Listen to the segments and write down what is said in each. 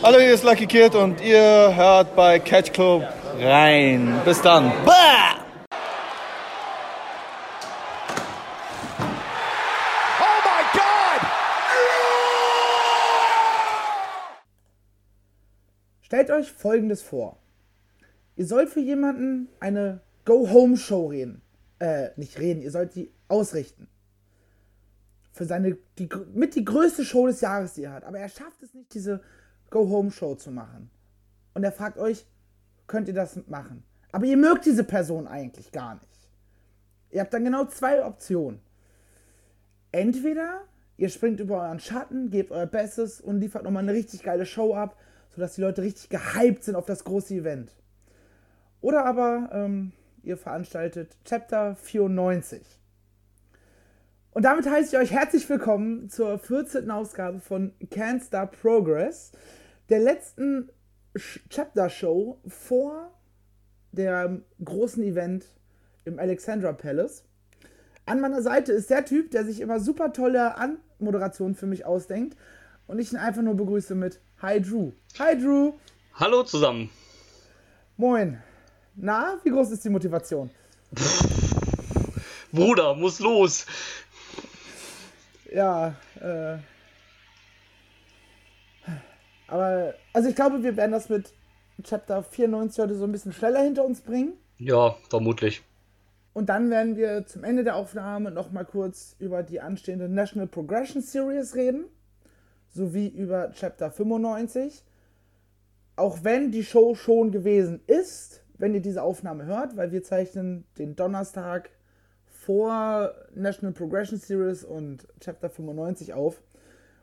Hallo, hier ist Lucky Kid und ihr hört bei Catch Club rein. Bis dann. Bah! Oh my God! Stellt euch Folgendes vor. Ihr sollt für jemanden eine Go-Home-Show reden. Äh, nicht reden, ihr sollt die ausrichten. Für seine, die, mit die größte Show des Jahres, die er hat. Aber er schafft es nicht, diese Go-Home-Show zu machen. Und er fragt euch, könnt ihr das machen? Aber ihr mögt diese Person eigentlich gar nicht. Ihr habt dann genau zwei Optionen. Entweder ihr springt über euren Schatten, gebt euer Bestes und liefert nochmal eine richtig geile Show ab, sodass die Leute richtig gehypt sind auf das große Event. Oder aber ähm, ihr veranstaltet Chapter 94. Und damit heiße ich euch herzlich willkommen zur 14. Ausgabe von Can't Stop Progress, der letzten Chapter-Show vor dem großen Event im Alexandra Palace. An meiner Seite ist der Typ, der sich immer super tolle Anmoderationen für mich ausdenkt und ich ihn einfach nur begrüße mit Hi Drew. Hi Drew. Hallo zusammen. Moin. Na, wie groß ist die Motivation? Bruder, muss los. Ja, äh. Aber, also ich glaube, wir werden das mit Chapter 94 heute so ein bisschen schneller hinter uns bringen. Ja, vermutlich. Und dann werden wir zum Ende der Aufnahme nochmal kurz über die anstehende National Progression Series reden. Sowie über Chapter 95. Auch wenn die Show schon gewesen ist, wenn ihr diese Aufnahme hört, weil wir zeichnen den Donnerstag vor National Progression Series und Chapter 95 auf.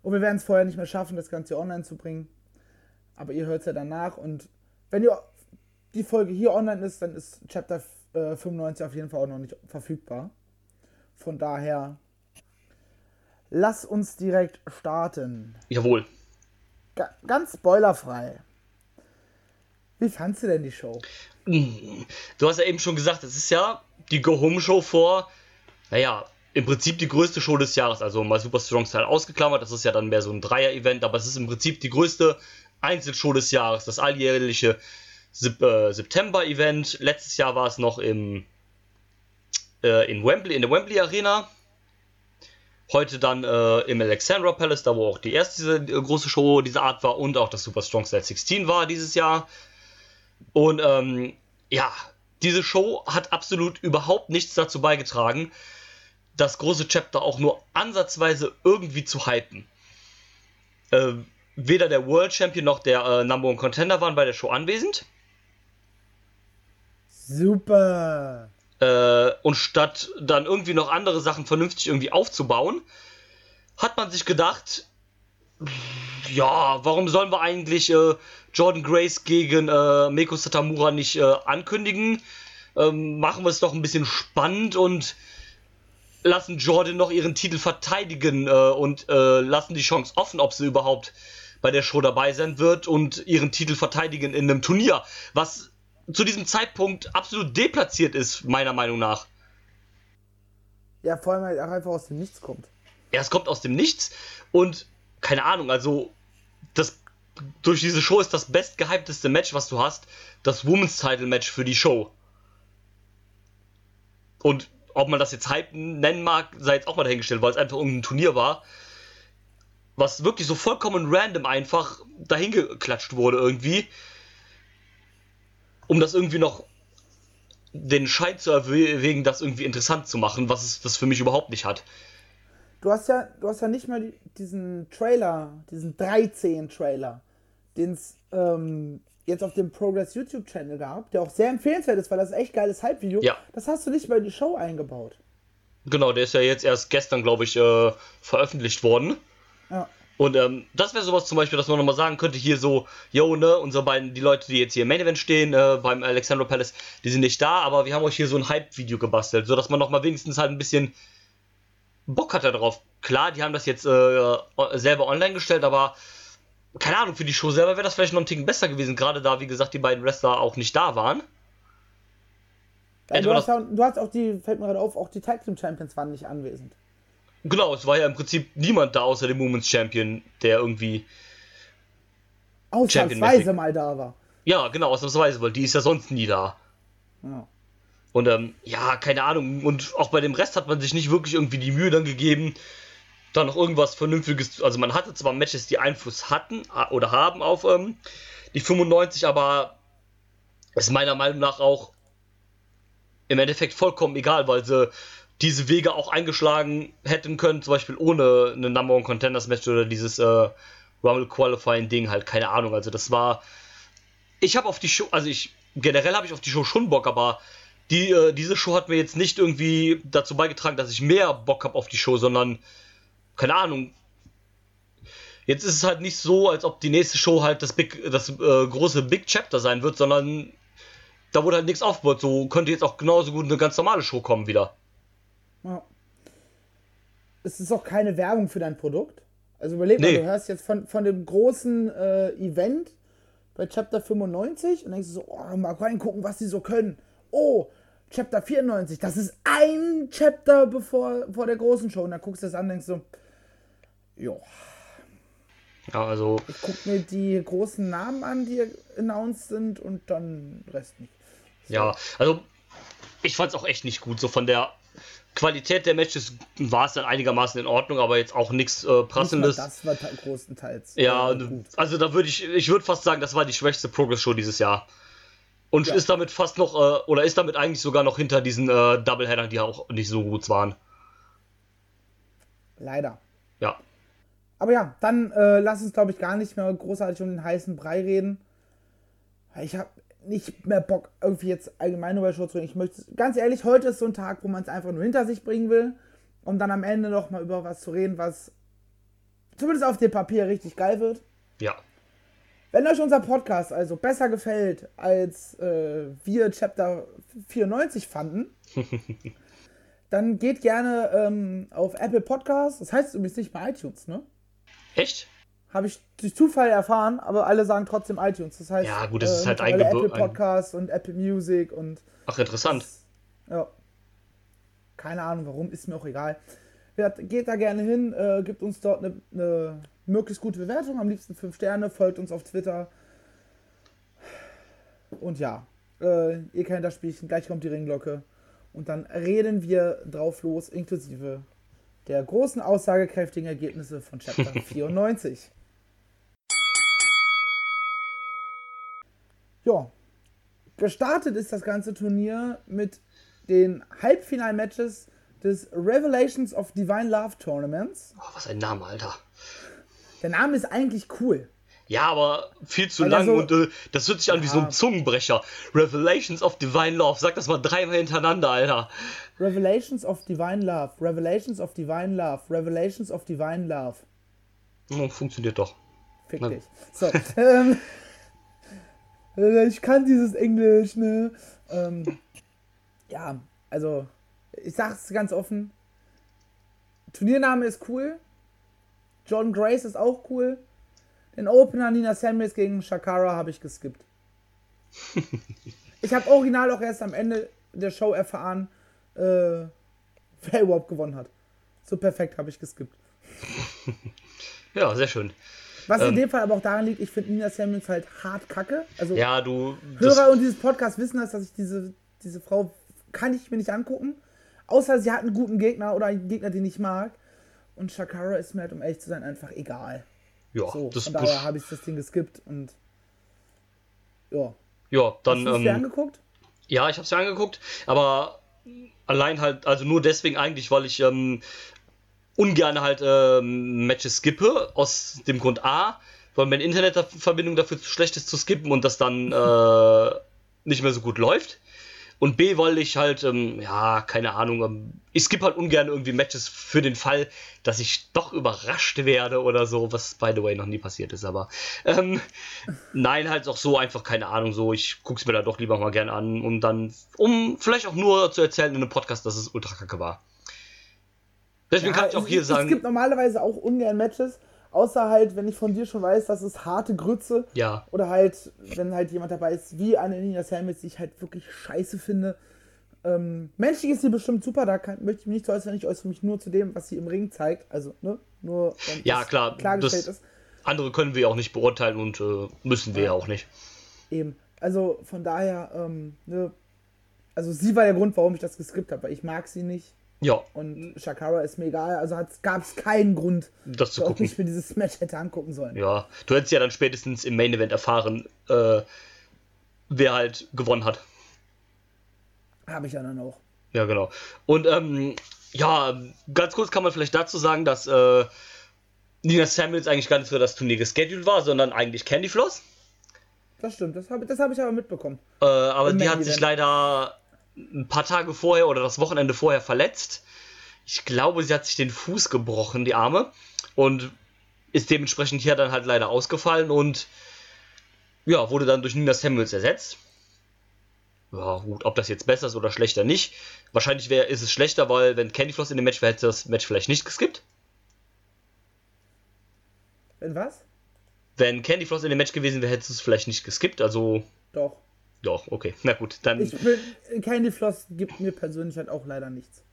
Und wir werden es vorher nicht mehr schaffen, das Ganze online zu bringen. Aber ihr hört es ja danach. Und wenn ihr die Folge hier online ist, dann ist Chapter äh, 95 auf jeden Fall auch noch nicht verfügbar. Von daher, lass uns direkt starten. Jawohl. Ga ganz spoilerfrei. Wie fandst du denn die Show? Du hast ja eben schon gesagt, es ist ja die Go-Home-Show vor, naja, im Prinzip die größte Show des Jahres. Also mal Super Strong Style ausgeklammert, das ist ja dann mehr so ein Dreier-Event, aber es ist im Prinzip die größte Einzelshow des Jahres, das alljährliche äh, September-Event. Letztes Jahr war es noch im, äh, in Wembley, in der Wembley Arena. Heute dann äh, im Alexandra Palace, da wo auch die erste diese, große Show dieser Art war und auch das Super Strong Style 16 war dieses Jahr. Und ähm, ja, diese Show hat absolut überhaupt nichts dazu beigetragen, das große Chapter auch nur ansatzweise irgendwie zu hypen. Äh, weder der World Champion noch der äh, Number One Contender waren bei der Show anwesend. Super. Äh, und statt dann irgendwie noch andere Sachen vernünftig irgendwie aufzubauen, hat man sich gedacht, ja, warum sollen wir eigentlich äh, Jordan Grace gegen äh, Meko Satamura nicht äh, ankündigen? Ähm, machen wir es doch ein bisschen spannend und lassen Jordan noch ihren Titel verteidigen äh, und äh, lassen die Chance offen, ob sie überhaupt bei der Show dabei sein wird und ihren Titel verteidigen in einem Turnier, was zu diesem Zeitpunkt absolut deplatziert ist, meiner Meinung nach. Ja, vor allem halt auch einfach aus dem Nichts kommt. Ja, es kommt aus dem Nichts und keine Ahnung, also das durch diese Show ist das bestgehypteste Match, was du hast, das Women's Title Match für die Show. Und ob man das jetzt Hype nennen mag, sei jetzt auch mal dahingestellt, weil es einfach irgendein Turnier war, was wirklich so vollkommen random einfach dahingeklatscht wurde irgendwie, um das irgendwie noch den Schein zu erwägen, das irgendwie interessant zu machen, was es das für mich überhaupt nicht hat. Du hast ja, du hast ja nicht mal diesen Trailer, diesen 13-Trailer, den es ähm, jetzt auf dem Progress YouTube-Channel gab, der auch sehr empfehlenswert ist, weil das ist echt geiles Hype-Video. Ja. Das hast du nicht bei die Show eingebaut. Genau, der ist ja jetzt erst gestern, glaube ich, äh, veröffentlicht worden. Ja. Und ähm, das wäre sowas zum Beispiel, dass man nochmal sagen könnte, hier so, yo, ne, unsere beiden, die Leute, die jetzt hier im Main Event stehen, äh, beim Alexandra Palace, die sind nicht da, aber wir haben euch hier so ein Hype-Video gebastelt, sodass man nochmal wenigstens halt ein bisschen Bock hat darauf. Klar, die haben das jetzt äh, selber online gestellt, aber keine Ahnung, für die Show selber wäre das vielleicht noch ein Ticken besser gewesen, gerade da, wie gesagt, die beiden Wrestler auch nicht da waren. Ja, du, hast ja, du hast auch die, fällt mir gerade auf, auch die Tag Team Champions waren nicht anwesend. Genau, es war ja im Prinzip niemand da außer dem Women's Champion, der irgendwie Ausnahmsweise mal da war. Ja, genau, ausnahmsweise, weil die ist ja sonst nie da. Ja. Und ähm, ja, keine Ahnung. Und auch bei dem Rest hat man sich nicht wirklich irgendwie die Mühe dann gegeben, da noch irgendwas Vernünftiges. Also man hatte zwar Matches, die Einfluss hatten oder haben auf ähm, die 95, aber ist meiner Meinung nach auch im Endeffekt vollkommen egal, weil sie diese Wege auch eingeschlagen hätten können, zum Beispiel ohne eine Number One Contenders Match oder dieses äh, Rumble Qualifying Ding halt, keine Ahnung. Also das war, ich habe auf die Show, also ich generell habe ich auf die Show schon Bock, aber die, äh, diese Show hat mir jetzt nicht irgendwie dazu beigetragen, dass ich mehr Bock habe auf die Show, sondern keine Ahnung. Jetzt ist es halt nicht so, als ob die nächste Show halt das Big, das äh, große Big Chapter sein wird, sondern da wurde halt nichts aufgebaut. So könnte jetzt auch genauso gut eine ganz normale Show kommen wieder. Ja. Es ist auch keine Werbung für dein Produkt. Also überleg mal, Nee. du hörst jetzt von, von dem großen äh, Event bei Chapter 95 und denkst du so, oh, mal reingucken, was die so können. Oh, Chapter 94, das ist ein Chapter bevor vor der großen Show. Und dann guckst du das an und denkst so, jo, Ja, also ich guck mir die großen Namen an, die announced sind und dann Rest nicht. Ja, also ich fand es auch echt nicht gut. So von der Qualität der Matches war es dann einigermaßen in Ordnung, aber jetzt auch nichts äh, Prassendes. Das war ta- größtenteils. Ja, äh, also da würde ich, ich würde fast sagen, das war die schwächste Progress-Show dieses Jahr. Und Ja. ist damit fast noch, äh, oder ist damit eigentlich sogar noch hinter diesen äh, Doubleheadern, die auch nicht so gut waren. Leider. Ja. Aber ja, dann äh, lass uns, glaube ich, gar nicht mehr großartig um den heißen Brei reden. Ich habe nicht mehr Bock, irgendwie jetzt allgemein über Show zu reden. Ich möchte, ganz ehrlich, heute ist so ein Tag, wo man es einfach nur hinter sich bringen will, um dann am Ende noch mal über was zu reden, was zumindest auf dem Papier richtig geil wird. Ja. Wenn euch unser Podcast also besser gefällt, als äh, wir Chapter 94 fanden, dann geht gerne ähm, auf Apple Podcasts. Das heißt übrigens nicht bei iTunes, ne? Echt? Habe ich durch Zufall erfahren, aber alle sagen trotzdem iTunes. Das heißt, Ja, gut, das ist halt eingebö- Apple Podcasts und Apple Music und Ach, interessant. ja. Keine Ahnung warum, ist mir auch egal. Geht da gerne hin, äh, gibt uns dort eine, eine möglichst gute Bewertung, am liebsten 5 Sterne, folgt uns auf Twitter. Und ja, äh, ihr kennt das Spielchen, gleich kommt die Ringglocke. Und dann reden wir drauf los, inklusive der großen aussagekräftigen Ergebnisse von Chapter 94. Ja, gestartet ist das ganze Turnier mit den Halbfinalmatches des Revelations of Divine Love Tournaments. Oh, was ein Name, Alter. Der Name ist eigentlich cool. Ja, aber viel zu er lang und äh, das hört sich an wie so Ja. ein Zungenbrecher. Revelations of Divine Love. Sag das mal dreimal hintereinander, Alter. Revelations of Divine Love, Revelations of Divine Love, Revelations of Divine Love. Hm, funktioniert doch. Fick Na dich. So, ähm, äh, ich kann dieses Englisch, ne? Ähm, ja, also, ich sag's ganz offen. Turniername ist cool. John Grace ist auch cool. Den Opener Nina Samuels gegen Shakara habe ich geskippt. ich habe original auch erst am Ende der Show erfahren, äh, wer überhaupt gewonnen hat. So perfekt habe ich geskippt. Ja, sehr schön. Was in Ähm. dem Fall aber auch daran liegt, ich finde Nina Samuels halt hart kacke. Also Ja, du. Hörer und dieses Podcast wissen das, dass ich diese, diese Frau kann ich mir nicht angucken. Außer sie hat einen guten Gegner oder einen Gegner, den ich mag. Und Shakara ist mir halt, um ehrlich zu sein, einfach egal. Ja, So, das, von das, daher habe ich das Ding geskippt und ja. ja, Hast dann. du es dir Ähm, angeguckt? ja, ich habe es mir angeguckt, aber allein halt, also nur deswegen eigentlich, weil ich ähm, ungern halt ähm, Matches skippe. Aus dem Grund A, weil meine Internetverbindung dafür zu schlecht ist zu skippen und das dann äh, nicht mehr so gut läuft. Und B, weil ich halt, ähm, ja, keine Ahnung, ähm, ich skippe halt ungern irgendwie Matches für den Fall, dass ich doch überrascht werde oder so, was by the way noch nie passiert ist, aber ähm, nein, halt auch so einfach, keine Ahnung, so, ich guck's mir da doch lieber mal gern an und dann, um vielleicht auch nur zu erzählen in einem Podcast, dass es ultra kacke war. Deswegen kann ich auch hier es, sagen, Es gibt normalerweise auch ungern Matches, außer halt, wenn ich von dir schon weiß, dass es harte Grütze ja, Oder halt, wenn halt jemand dabei ist, wie eine Nina Samuels, die ich halt wirklich scheiße finde. Ähm, menschlich ist sie bestimmt super, da kann, möchte ich mich nicht so äußern, ich äußere mich nur zu dem, was sie im Ring zeigt. Also, ne? Nur, wenn Ja, klar, klargestellt das- ist. andere können wir auch nicht beurteilen und äh, müssen wir ja auch nicht. Eben. Also von daher, ähm, ne, also sie war der Grund, warum ich das geskippt habe, weil ich mag sie nicht. Ja, Und Shakara ist mir egal, also gab es keinen Grund, das zu gucken. ich mir dieses Match hätte angucken sollen. Ja, du hättest ja dann spätestens im Main Event erfahren, äh, wer halt gewonnen hat. Habe ich ja dann auch. Ja, genau. Und ähm, ja, ganz kurz kann man vielleicht dazu sagen, dass äh, Nina Samuels eigentlich gar nicht für das Turnier gescheduled war, sondern eigentlich Candy Floss. Das stimmt, das habe das hab ich aber mitbekommen. Äh, aber Im die Main hat sich Event. leider ein paar Tage vorher oder das Wochenende vorher verletzt. Ich glaube, sie hat sich den Fuß gebrochen, die Arme. Und ist dementsprechend hier dann halt leider ausgefallen und ja, wurde dann durch Nina Samuels ersetzt. Ja, gut, ob das jetzt besser ist oder schlechter nicht. Wahrscheinlich wär, ist es schlechter, weil wenn Candy Floss in dem Match wäre, hätte das Match vielleicht nicht geskippt. Wenn was? Wenn Candy Floss in dem Match gewesen wäre, hätte es vielleicht nicht geskippt. Also, Doch. Doch, okay. Na gut, dann. Ich bin, Candy Floss gibt mir persönlich halt auch leider nichts.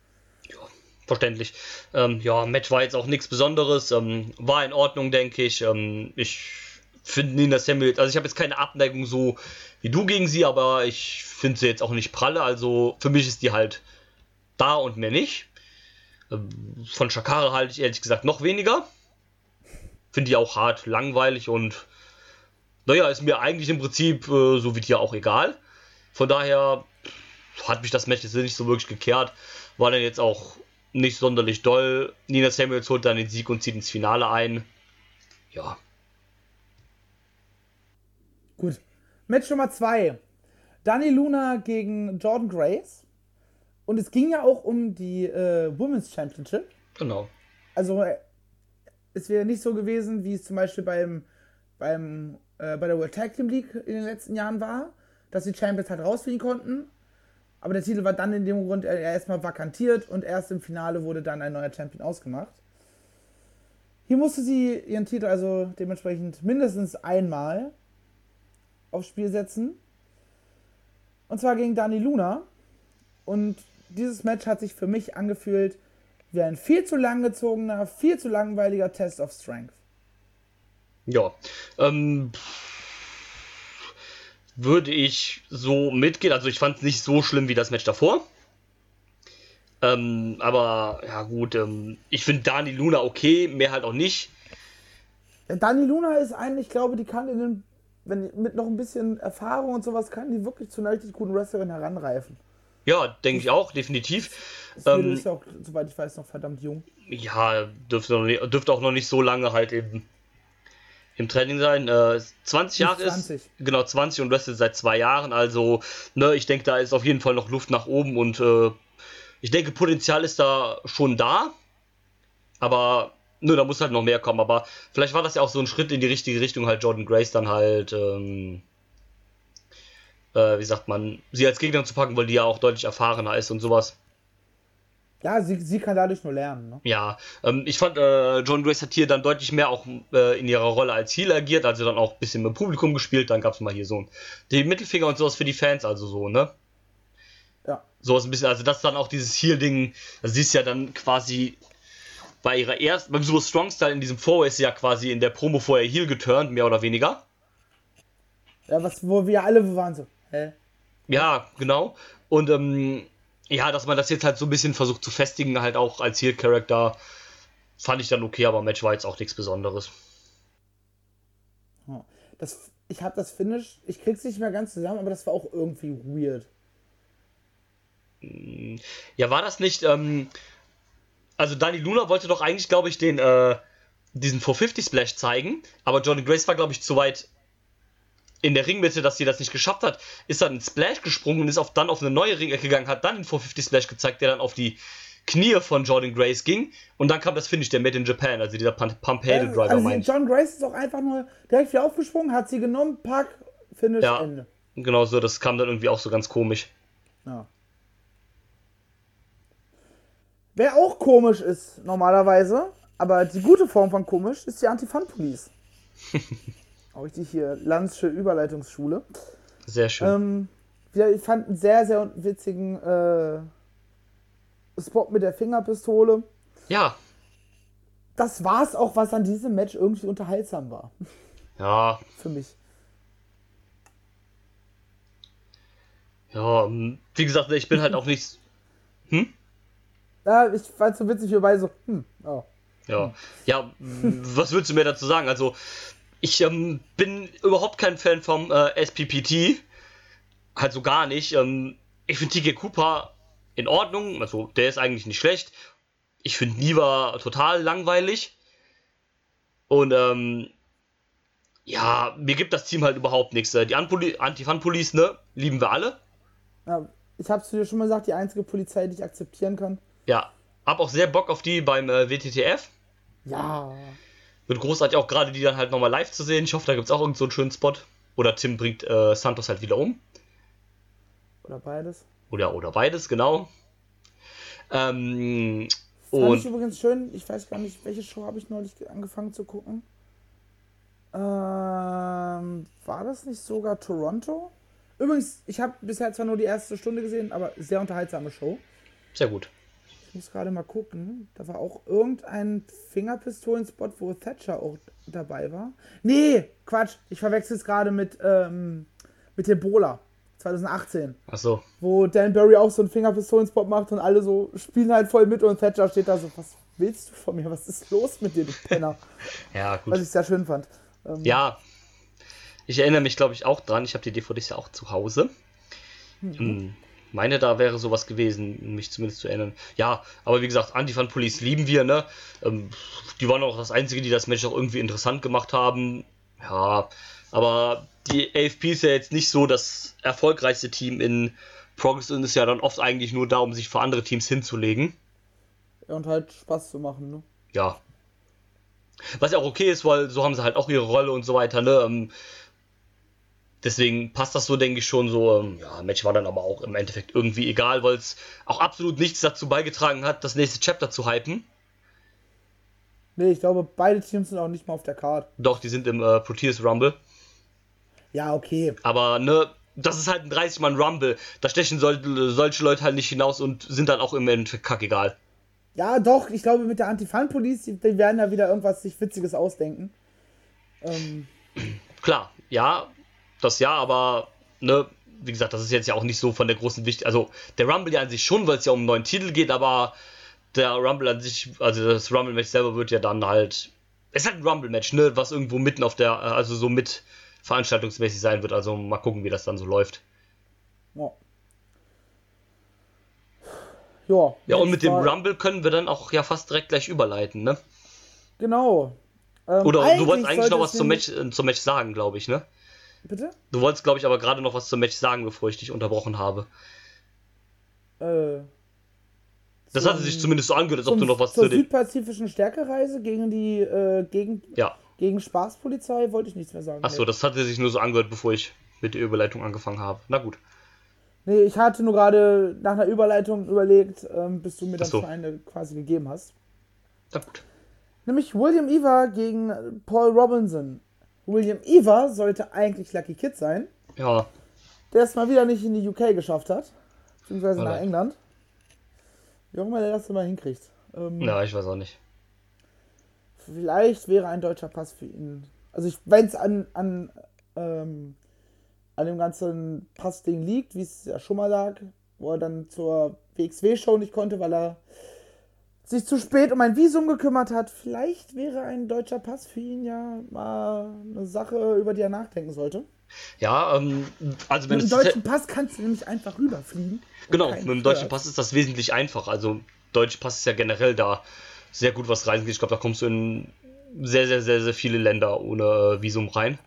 verständlich. Ähm, ja, Match war jetzt auch nichts Besonderes. Ähm, war in Ordnung, denke ich. Ähm, ich finde Nina Samuels, also ich habe jetzt keine Abneigung so wie du gegen sie, aber ich finde sie jetzt auch nicht pralle. Also für mich ist die halt da und mehr nicht. Ähm, von Shakara halte ich ehrlich gesagt noch weniger. Finde die auch hart langweilig und naja, ist mir eigentlich im Prinzip äh, so wie dir auch egal. Von daher hat mich das Match jetzt nicht so wirklich gekehrt. War dann jetzt auch nicht sonderlich doll. Nina Samuels holt dann den Sieg und zieht ins Finale ein. Ja, Gut. Match Nummer 2. Dani Luna gegen Jordan Grace. Und es ging ja auch um die äh, Women's Championship. genau. Also äh, es wäre nicht so gewesen, wie es zum Beispiel beim, beim äh, bei der World Tag Team League in den letzten Jahren war, dass die Champions halt rausfliegen konnten. Aber der Titel war dann in dem Grund äh, erstmal vakantiert und erst im Finale wurde dann ein neuer Champion ausgemacht. Hier musste sie ihren Titel also dementsprechend mindestens einmal aufs Spiel setzen. Und zwar gegen Dani Luna. Und dieses Match hat sich für mich angefühlt wie ein viel zu lang gezogener, viel zu langweiliger Test of Strength. Ja. Ähm, würde ich so mitgehen. Also ich fand es nicht so schlimm wie das Match davor. Ähm, aber ja gut, ähm, ich finde Dani Luna okay, mehr halt auch nicht. Dani Luna ist eigentlich, ich glaube, die kann in den, wenn mit noch ein bisschen Erfahrung und sowas, kann die wirklich zu einer richtig guten Wrestlerin heranreifen. Ja, denke ich auch, definitiv. Das Ähm, ist ja auch, soweit ich weiß, noch verdammt jung. ja, dürfte, noch nicht, dürfte auch noch nicht so lange halt im, im Training sein. Äh, 20 Die ist Jahre 20. ist. Genau, 20 und wrestelt seit zwei Jahren. Also, ne, ich denke, da ist auf jeden Fall noch Luft nach oben und äh, ich denke, Potenzial ist da schon da. Aber, ne, da muss halt noch mehr kommen. Aber vielleicht war das ja auch so ein Schritt in die richtige Richtung, halt Jordan Grace dann halt, ähm, äh, wie sagt man, sie als Gegner zu packen, weil die ja auch deutlich erfahrener ist und sowas. Ja, sie, sie kann dadurch nur lernen. Ne? Ja, ähm, ich fand, äh, John Grace hat hier dann deutlich mehr auch äh, in ihrer Rolle als Heel agiert, also dann auch ein bisschen mit dem Publikum gespielt, dann gab es mal hier so ein, die Mittelfinger und sowas für die Fans, also so, ne? Ja. Sowas ein bisschen, also das dann auch dieses Heel-Ding, also sie ist ja dann quasi bei ihrer ersten, beim Super Strong Style in diesem Vorway ist sie ja quasi in der Promo vorher Heel geturnt, mehr oder weniger. Ja, was, wo wir alle waren so. Hä? Ja, genau. Und ähm, ja, dass man das jetzt halt so ein bisschen versucht zu festigen, halt auch als Heel-Charakter, fand ich dann okay, aber Match war jetzt auch nichts Besonderes. Das, ich habe das Finish, ich krieg's nicht mehr ganz zusammen, aber das war auch irgendwie weird. Ja, war das nicht, ähm, also Dani Luna wollte doch eigentlich, glaube ich, den, äh, diesen 450 Splash zeigen, aber Johnny Grace war, glaube ich, zu weit in der Ringmitte, dass sie das nicht geschafft hat, ist dann in Splash gesprungen und ist auf, dann auf eine neue Ringecke gegangen, hat dann den 450 Splash gezeigt, der dann auf die Knie von Jordan Grace ging und dann kam das Finish, der Made in Japan, also dieser Pump Pump Handle Driver, also meine ich. John Grace ist auch einfach nur direkt wieder aufgesprungen, hat sie genommen, pack, Finish, Ja. Ende. Genau so, das kam dann irgendwie auch so ganz komisch. Ja. Wer auch komisch ist, normalerweise, aber die gute Form von komisch, ist die Anti-Fun-Police. auch richtig hier, Landsche Überleitungsschule. Sehr schön. Ähm, ich fand einen sehr, sehr witzigen äh, Spot mit der Fingerpistole. ja, das war's auch, was an diesem Match irgendwie unterhaltsam war. Ja, Für mich. ja, ähm, wie gesagt, ich bin halt auch nicht. Ja, ich fand's so witzig, wie bei so, hm, oh. Ja, ja, was willst du mir dazu sagen? Also, ich ähm, bin überhaupt kein Fan vom äh, SPPT. Halt so gar nicht. Ähm, ich finde TK Cooper in Ordnung. Also, der ist eigentlich nicht schlecht. Ich finde Niva total langweilig. Und, ähm, ja, mir gibt das Team halt überhaupt nichts. Äh, Die Anti-Fun-Police, ne, lieben wir alle. Ja, ich hab's dir schon mal gesagt, die einzige Polizei, die ich akzeptieren kann. Ja, hab auch sehr Bock auf die beim äh, WTTF. Ja. Wird großartig auch gerade die dann halt nochmal live zu sehen. Ich hoffe, da gibt es auch irgendeinen so einen schönen Spot. Oder Tim bringt äh, Santos halt wieder um. Oder beides. Oder, oder beides, genau. Ähm, Fand ich übrigens schön, ich weiß gar nicht, welche Show habe ich neulich angefangen zu gucken. Ähm, war das nicht sogar Toronto? Übrigens, ich habe bisher zwar nur die erste Stunde gesehen, aber sehr unterhaltsame Show. sehr gut. Ich muss gerade mal gucken. Da war auch irgendein Fingerpistolen-Spot, wo Thatcher auch dabei war. Nee, Quatsch. Ich verwechsel es gerade mit, ähm, mit Ebola 2018. Achso. Wo Dan Barry auch so einen Fingerpistolen-Spot macht und alle so spielen halt voll mit und Thatcher steht da so, was willst du von mir? Was ist los mit dir, du Penner? Ja, Was gut. ich sehr schön fand. Ähm, Ja. Ich erinnere mich, glaube ich, auch dran. Ich habe die DVDs ja auch zu Hause. Mhm. Hm, meine, da wäre sowas gewesen, mich zumindest zu erinnern. Ja, aber wie gesagt, Anti-Fan Police lieben wir, ne? Ähm, die waren auch das Einzige, die das Match auch irgendwie interessant gemacht haben. Ja, aber die AFP ist ja jetzt nicht so das erfolgreichste Team in Progress und ist ja dann oft eigentlich nur da, um sich für andere Teams hinzulegen. Und halt Spaß zu machen, ne? Ja. Was ja auch okay ist, weil so haben sie halt auch ihre Rolle und so weiter, ne? Ähm, deswegen passt das so, denke ich, schon so. Ähm, ja, Match war dann aber auch im Endeffekt irgendwie egal, weil es auch absolut nichts dazu beigetragen hat, das nächste Chapter zu hypen. Nee, ich glaube, beide Teams sind auch nicht mal auf der Card. Doch, die sind im äh, Proteus Rumble. Ja, okay. Aber, ne, das ist halt ein 30-Mann-Rumble. Da stechen sol solche Leute halt nicht hinaus und sind dann auch im Endeffekt kackegal. Ja, doch, ich glaube, mit der Anti-Fan-Police, die, die werden da wieder irgendwas sich Witziges ausdenken. Ähm, Klar, ja, das ja, aber ne, wie gesagt, das ist jetzt ja auch nicht so von der großen Wichtigkeit. Also der Rumble ja an sich schon, weil es ja um einen neuen Titel geht, aber der Rumble an sich, also das Rumble-Match selber wird ja dann halt. Es ist halt ein Rumble-Match, ne, was irgendwo mitten auf der, also so mit veranstaltungsmäßig sein wird. Also mal gucken, wie das dann so läuft. ja. Ja, Ja, und mit dem Rumble können wir dann auch ja fast direkt gleich überleiten, ne? Genau. Ähm, Oder du wolltest eigentlich noch was zum Match, äh, zum Match sagen, glaube ich, ne? Bitte? Du wolltest, glaube ich, aber gerade noch was zum Match sagen, bevor ich dich unterbrochen habe. Äh, Das zum- hatte sich zumindest so angehört, als ob du noch was zur zu den. südpazifischen Stärkereise gegen die äh, gegen, Ja, gegen Spaßpolizei wollte ich nichts mehr sagen. Achso, nee. das hatte sich nur so angehört, bevor ich mit der Überleitung angefangen habe. Na gut. nee, ich hatte nur gerade nach einer Überleitung überlegt, ähm, bis du mir Ach so. eine quasi gegeben hast. Na gut. Nämlich William Eva gegen Paul Robinson. William Eva sollte eigentlich Lucky Kid sein, Ja, der es mal wieder nicht in die UK geschafft hat, beziehungsweise nach Alright. England. Wie auch immer der das immer hinkriegt. Ähm, ja, ich weiß auch nicht. Vielleicht wäre ein deutscher Pass für ihn. Also ich, wenn es an, an, ähm, an dem ganzen Passding liegt, wie es ja schon mal lag, wo er dann zur WXW-Show nicht konnte, weil er sich zu spät um ein Visum gekümmert hat. Vielleicht wäre ein deutscher Pass für ihn ja mal eine Sache, über die er nachdenken sollte. Ja, ähm, also wenn Mit dem deutschen Pass kannst du nämlich einfach rüberfliegen. Genau, mit dem deutschen. Pass ist das wesentlich einfacher. Also, deutscher Pass ist ja generell da sehr gut, was reisen geht. Ich glaube, da kommst du in sehr, sehr, sehr, sehr viele Länder ohne äh, Visum rein.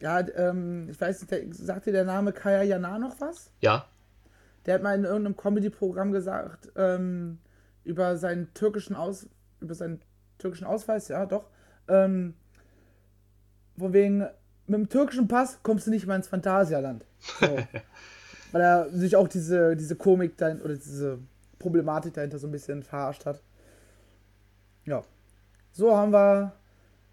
Ja, ähm, ich weiß nicht, sagt dir der Name Kaya Jana noch was? Ja, Der hat mal in irgendeinem Comedy-Programm gesagt, ähm, über seinen türkischen Aus, über seinen türkischen Ausweis, ja doch, ähm, von wegen, mit dem türkischen Pass kommst du nicht mal ins Phantasialand. So. Weil er sich auch diese, diese Komik dahinter, oder diese Problematik dahinter so ein bisschen verarscht hat. Ja. So haben wir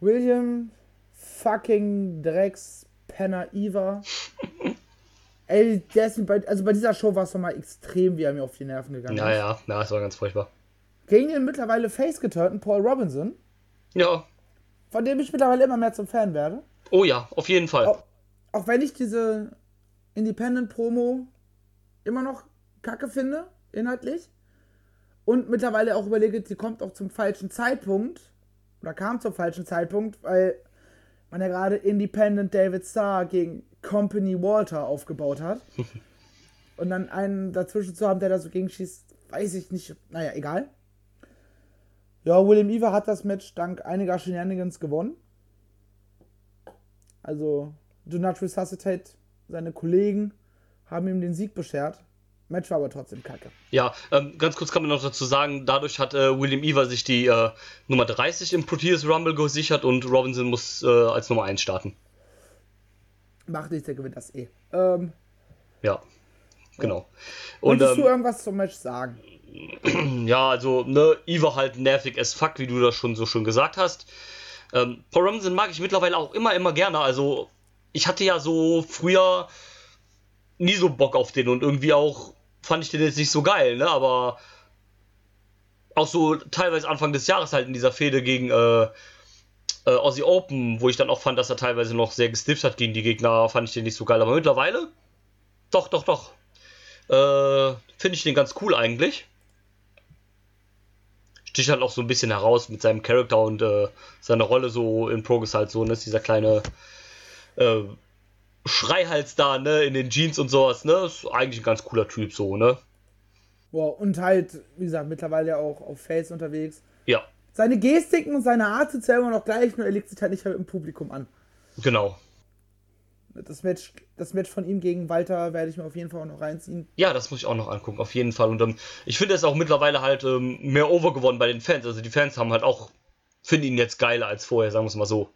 William fucking Drecks Penner Eva. Ey, der ist bei, also bei dieser Show war es mal extrem, wie er mir auf die Nerven gegangen ist. ja, ja, das war ganz furchtbar. Gegen den mittlerweile face geturnten Paul Robinson, Ja. von dem ich mittlerweile immer mehr zum Fan werde. Oh ja, auf jeden Fall. Auch, auch wenn ich diese Independent-Promo immer noch kacke finde, inhaltlich. Und mittlerweile auch überlege, sie kommt auch zum falschen Zeitpunkt. Oder kam zum falschen Zeitpunkt, weil man ja gerade Independent David Starr gegen Company Walter aufgebaut hat. Und dann einen dazwischen zu haben, der da so gegenschießt, weiß ich nicht. Naja, egal. Ja, William Eva hat das Match dank einiger Shenanigans gewonnen. Also, Do Not Resuscitate, seine Kollegen haben ihm den Sieg beschert. Match war aber trotzdem kacke. Ja, ähm, ganz kurz kann man noch dazu sagen, dadurch hat äh, William Eva sich die äh, Nummer 30 im Proteus Rumble gesichert und Robinson muss äh, als Nummer 1 starten. Macht nichts, der gewinnt das eh. Ähm, Ja, genau. Und Möchtest du ähm, irgendwas zum Match sagen? Ja, also, ne, Eva halt nervig as fuck, wie du das schon so schön gesagt hast. Ähm, Paul Robinson mag ich mittlerweile auch immer, immer gerne. Also, ich hatte ja so früher nie so Bock auf den und irgendwie auch fand ich den jetzt nicht so geil, ne, aber auch so teilweise Anfang des Jahres halt in dieser Fehde gegen äh, äh, Aussie Open, wo ich dann auch fand, dass er teilweise noch sehr gestifft hat gegen die Gegner, fand ich den nicht so geil. Aber mittlerweile, doch, doch, doch, äh, finde ich den ganz cool eigentlich. Sticht halt auch so ein bisschen heraus mit seinem Charakter und äh, seiner Rolle so in Progress halt so, ne, ist dieser kleine äh, Schreihals da, ne, in den Jeans und sowas, ne, ist eigentlich ein ganz cooler Typ so, ne. Boah, und halt, wie gesagt, mittlerweile auch auf Face unterwegs. Ja, Seine Gestiken und seine Art sind selber noch gleich, nur er legt sich halt nicht im Publikum an. genau. Das Match, das Match von ihm gegen Walter werde ich mir auf jeden Fall auch noch reinziehen. Ja, das muss ich auch noch angucken, auf jeden Fall. Und ähm, ich finde es auch mittlerweile halt ähm, mehr over geworden bei den Fans. Also die Fans haben halt auch, finden ihn jetzt geiler als vorher, sagen wir es mal so.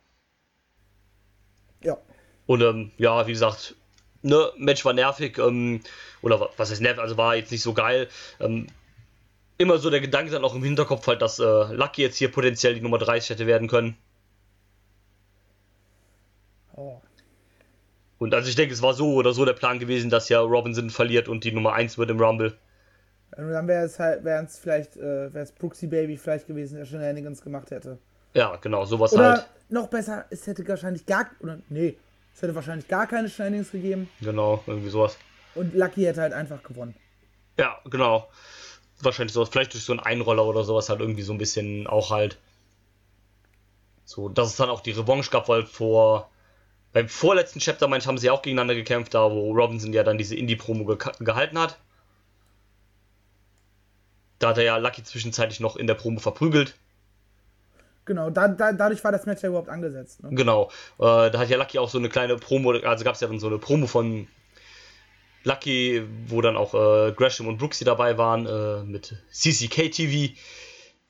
Ja. Und ähm, ja, wie gesagt, ne, Match war nervig, ähm, oder wa- was heißt nervig, also war jetzt nicht so geil. Ähm, immer so der Gedanke dann auch im Hinterkopf halt, dass äh, Lucky jetzt hier potenziell die Nummer 30 hätte werden können. Oh. Und also ich denke, es war so oder so der Plan gewesen, dass ja Robinson verliert und die Nummer 1 wird im Rumble. Und dann wäre es halt, wäre es vielleicht, äh, wäre es Brooksy Baby vielleicht gewesen, der Shenanigans gemacht hätte. Ja, genau, sowas Oder halt. noch besser, es hätte wahrscheinlich gar, oder nee, es hätte wahrscheinlich gar keine Shenanigans gegeben Genau, irgendwie sowas. und Lucky hätte halt einfach gewonnen. Ja, genau. Wahrscheinlich sowas, vielleicht durch so einen Einroller oder sowas halt irgendwie so ein bisschen auch halt. So, dass es dann auch die Revanche gab, weil vor. Beim vorletzten Chapter, meine ich, haben sie auch gegeneinander gekämpft, da wo Robinson ja dann diese Indie-Promo ge gehalten hat. Da hat er ja Lucky zwischenzeitlich noch in der Promo verprügelt. Genau, da, da, dadurch war das Match ja überhaupt angesetzt. Ne? Genau. Äh, da hat ja Lucky auch so eine kleine Promo, also gab es ja dann so eine Promo von Lucky, wo dann auch äh, Gresham und Brooksy dabei waren, äh, mit CCK TV,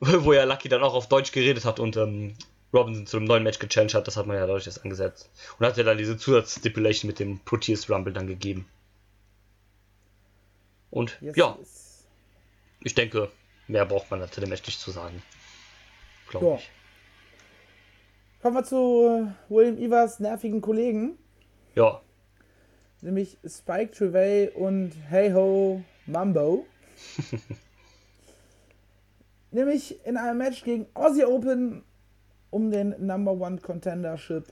wo ja Lucky dann auch auf Deutsch geredet hat und ähm, Robinson zu einem neuen Match gechallenged hat, das hat man ja dadurch erst angesetzt. Und hat ja dann diese Zusatzstipulation mit dem Proteus Rumble dann gegeben. Und Yes, ja, yes. ich denke, mehr braucht man zu dem Match nicht zu sagen. Glaube Ja. ich. Kommen wir zu äh, William Evers nervigen Kollegen, Ja, nämlich Spike Trevay und Hey Ho Mambo. nämlich in einem Match gegen Aussie Open um den Number One Contendership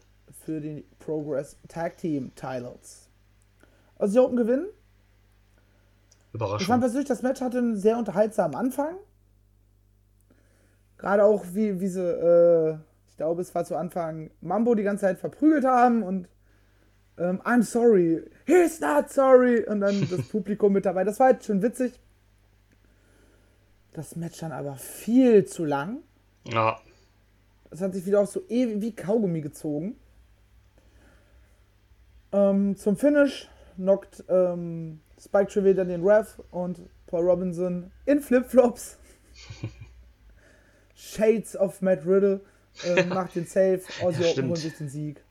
für die Progress Tag Team Titles. Aussie Open gewinnen. Ich fand persönlich, das Match hatte einen sehr unterhaltsamen Anfang. Gerade auch, wie, wie sie, äh, ich glaube, es war zu Anfang Mambo die ganze Zeit verprügelt haben und ähm, I'm sorry, he's not sorry und dann das Publikum mit dabei. Das war halt schon witzig. Das Match dann aber viel zu lang. Ja, Das hat sich wieder auch so ewig wie Kaugummi gezogen. Ähm, zum Finish knockt ähm, Spike Trevay dann den Ref und Paul Robinson in Flipflops. Shades of Matt Riddle ähm, macht den Save. Aussie Ja, holt sich den Sieg.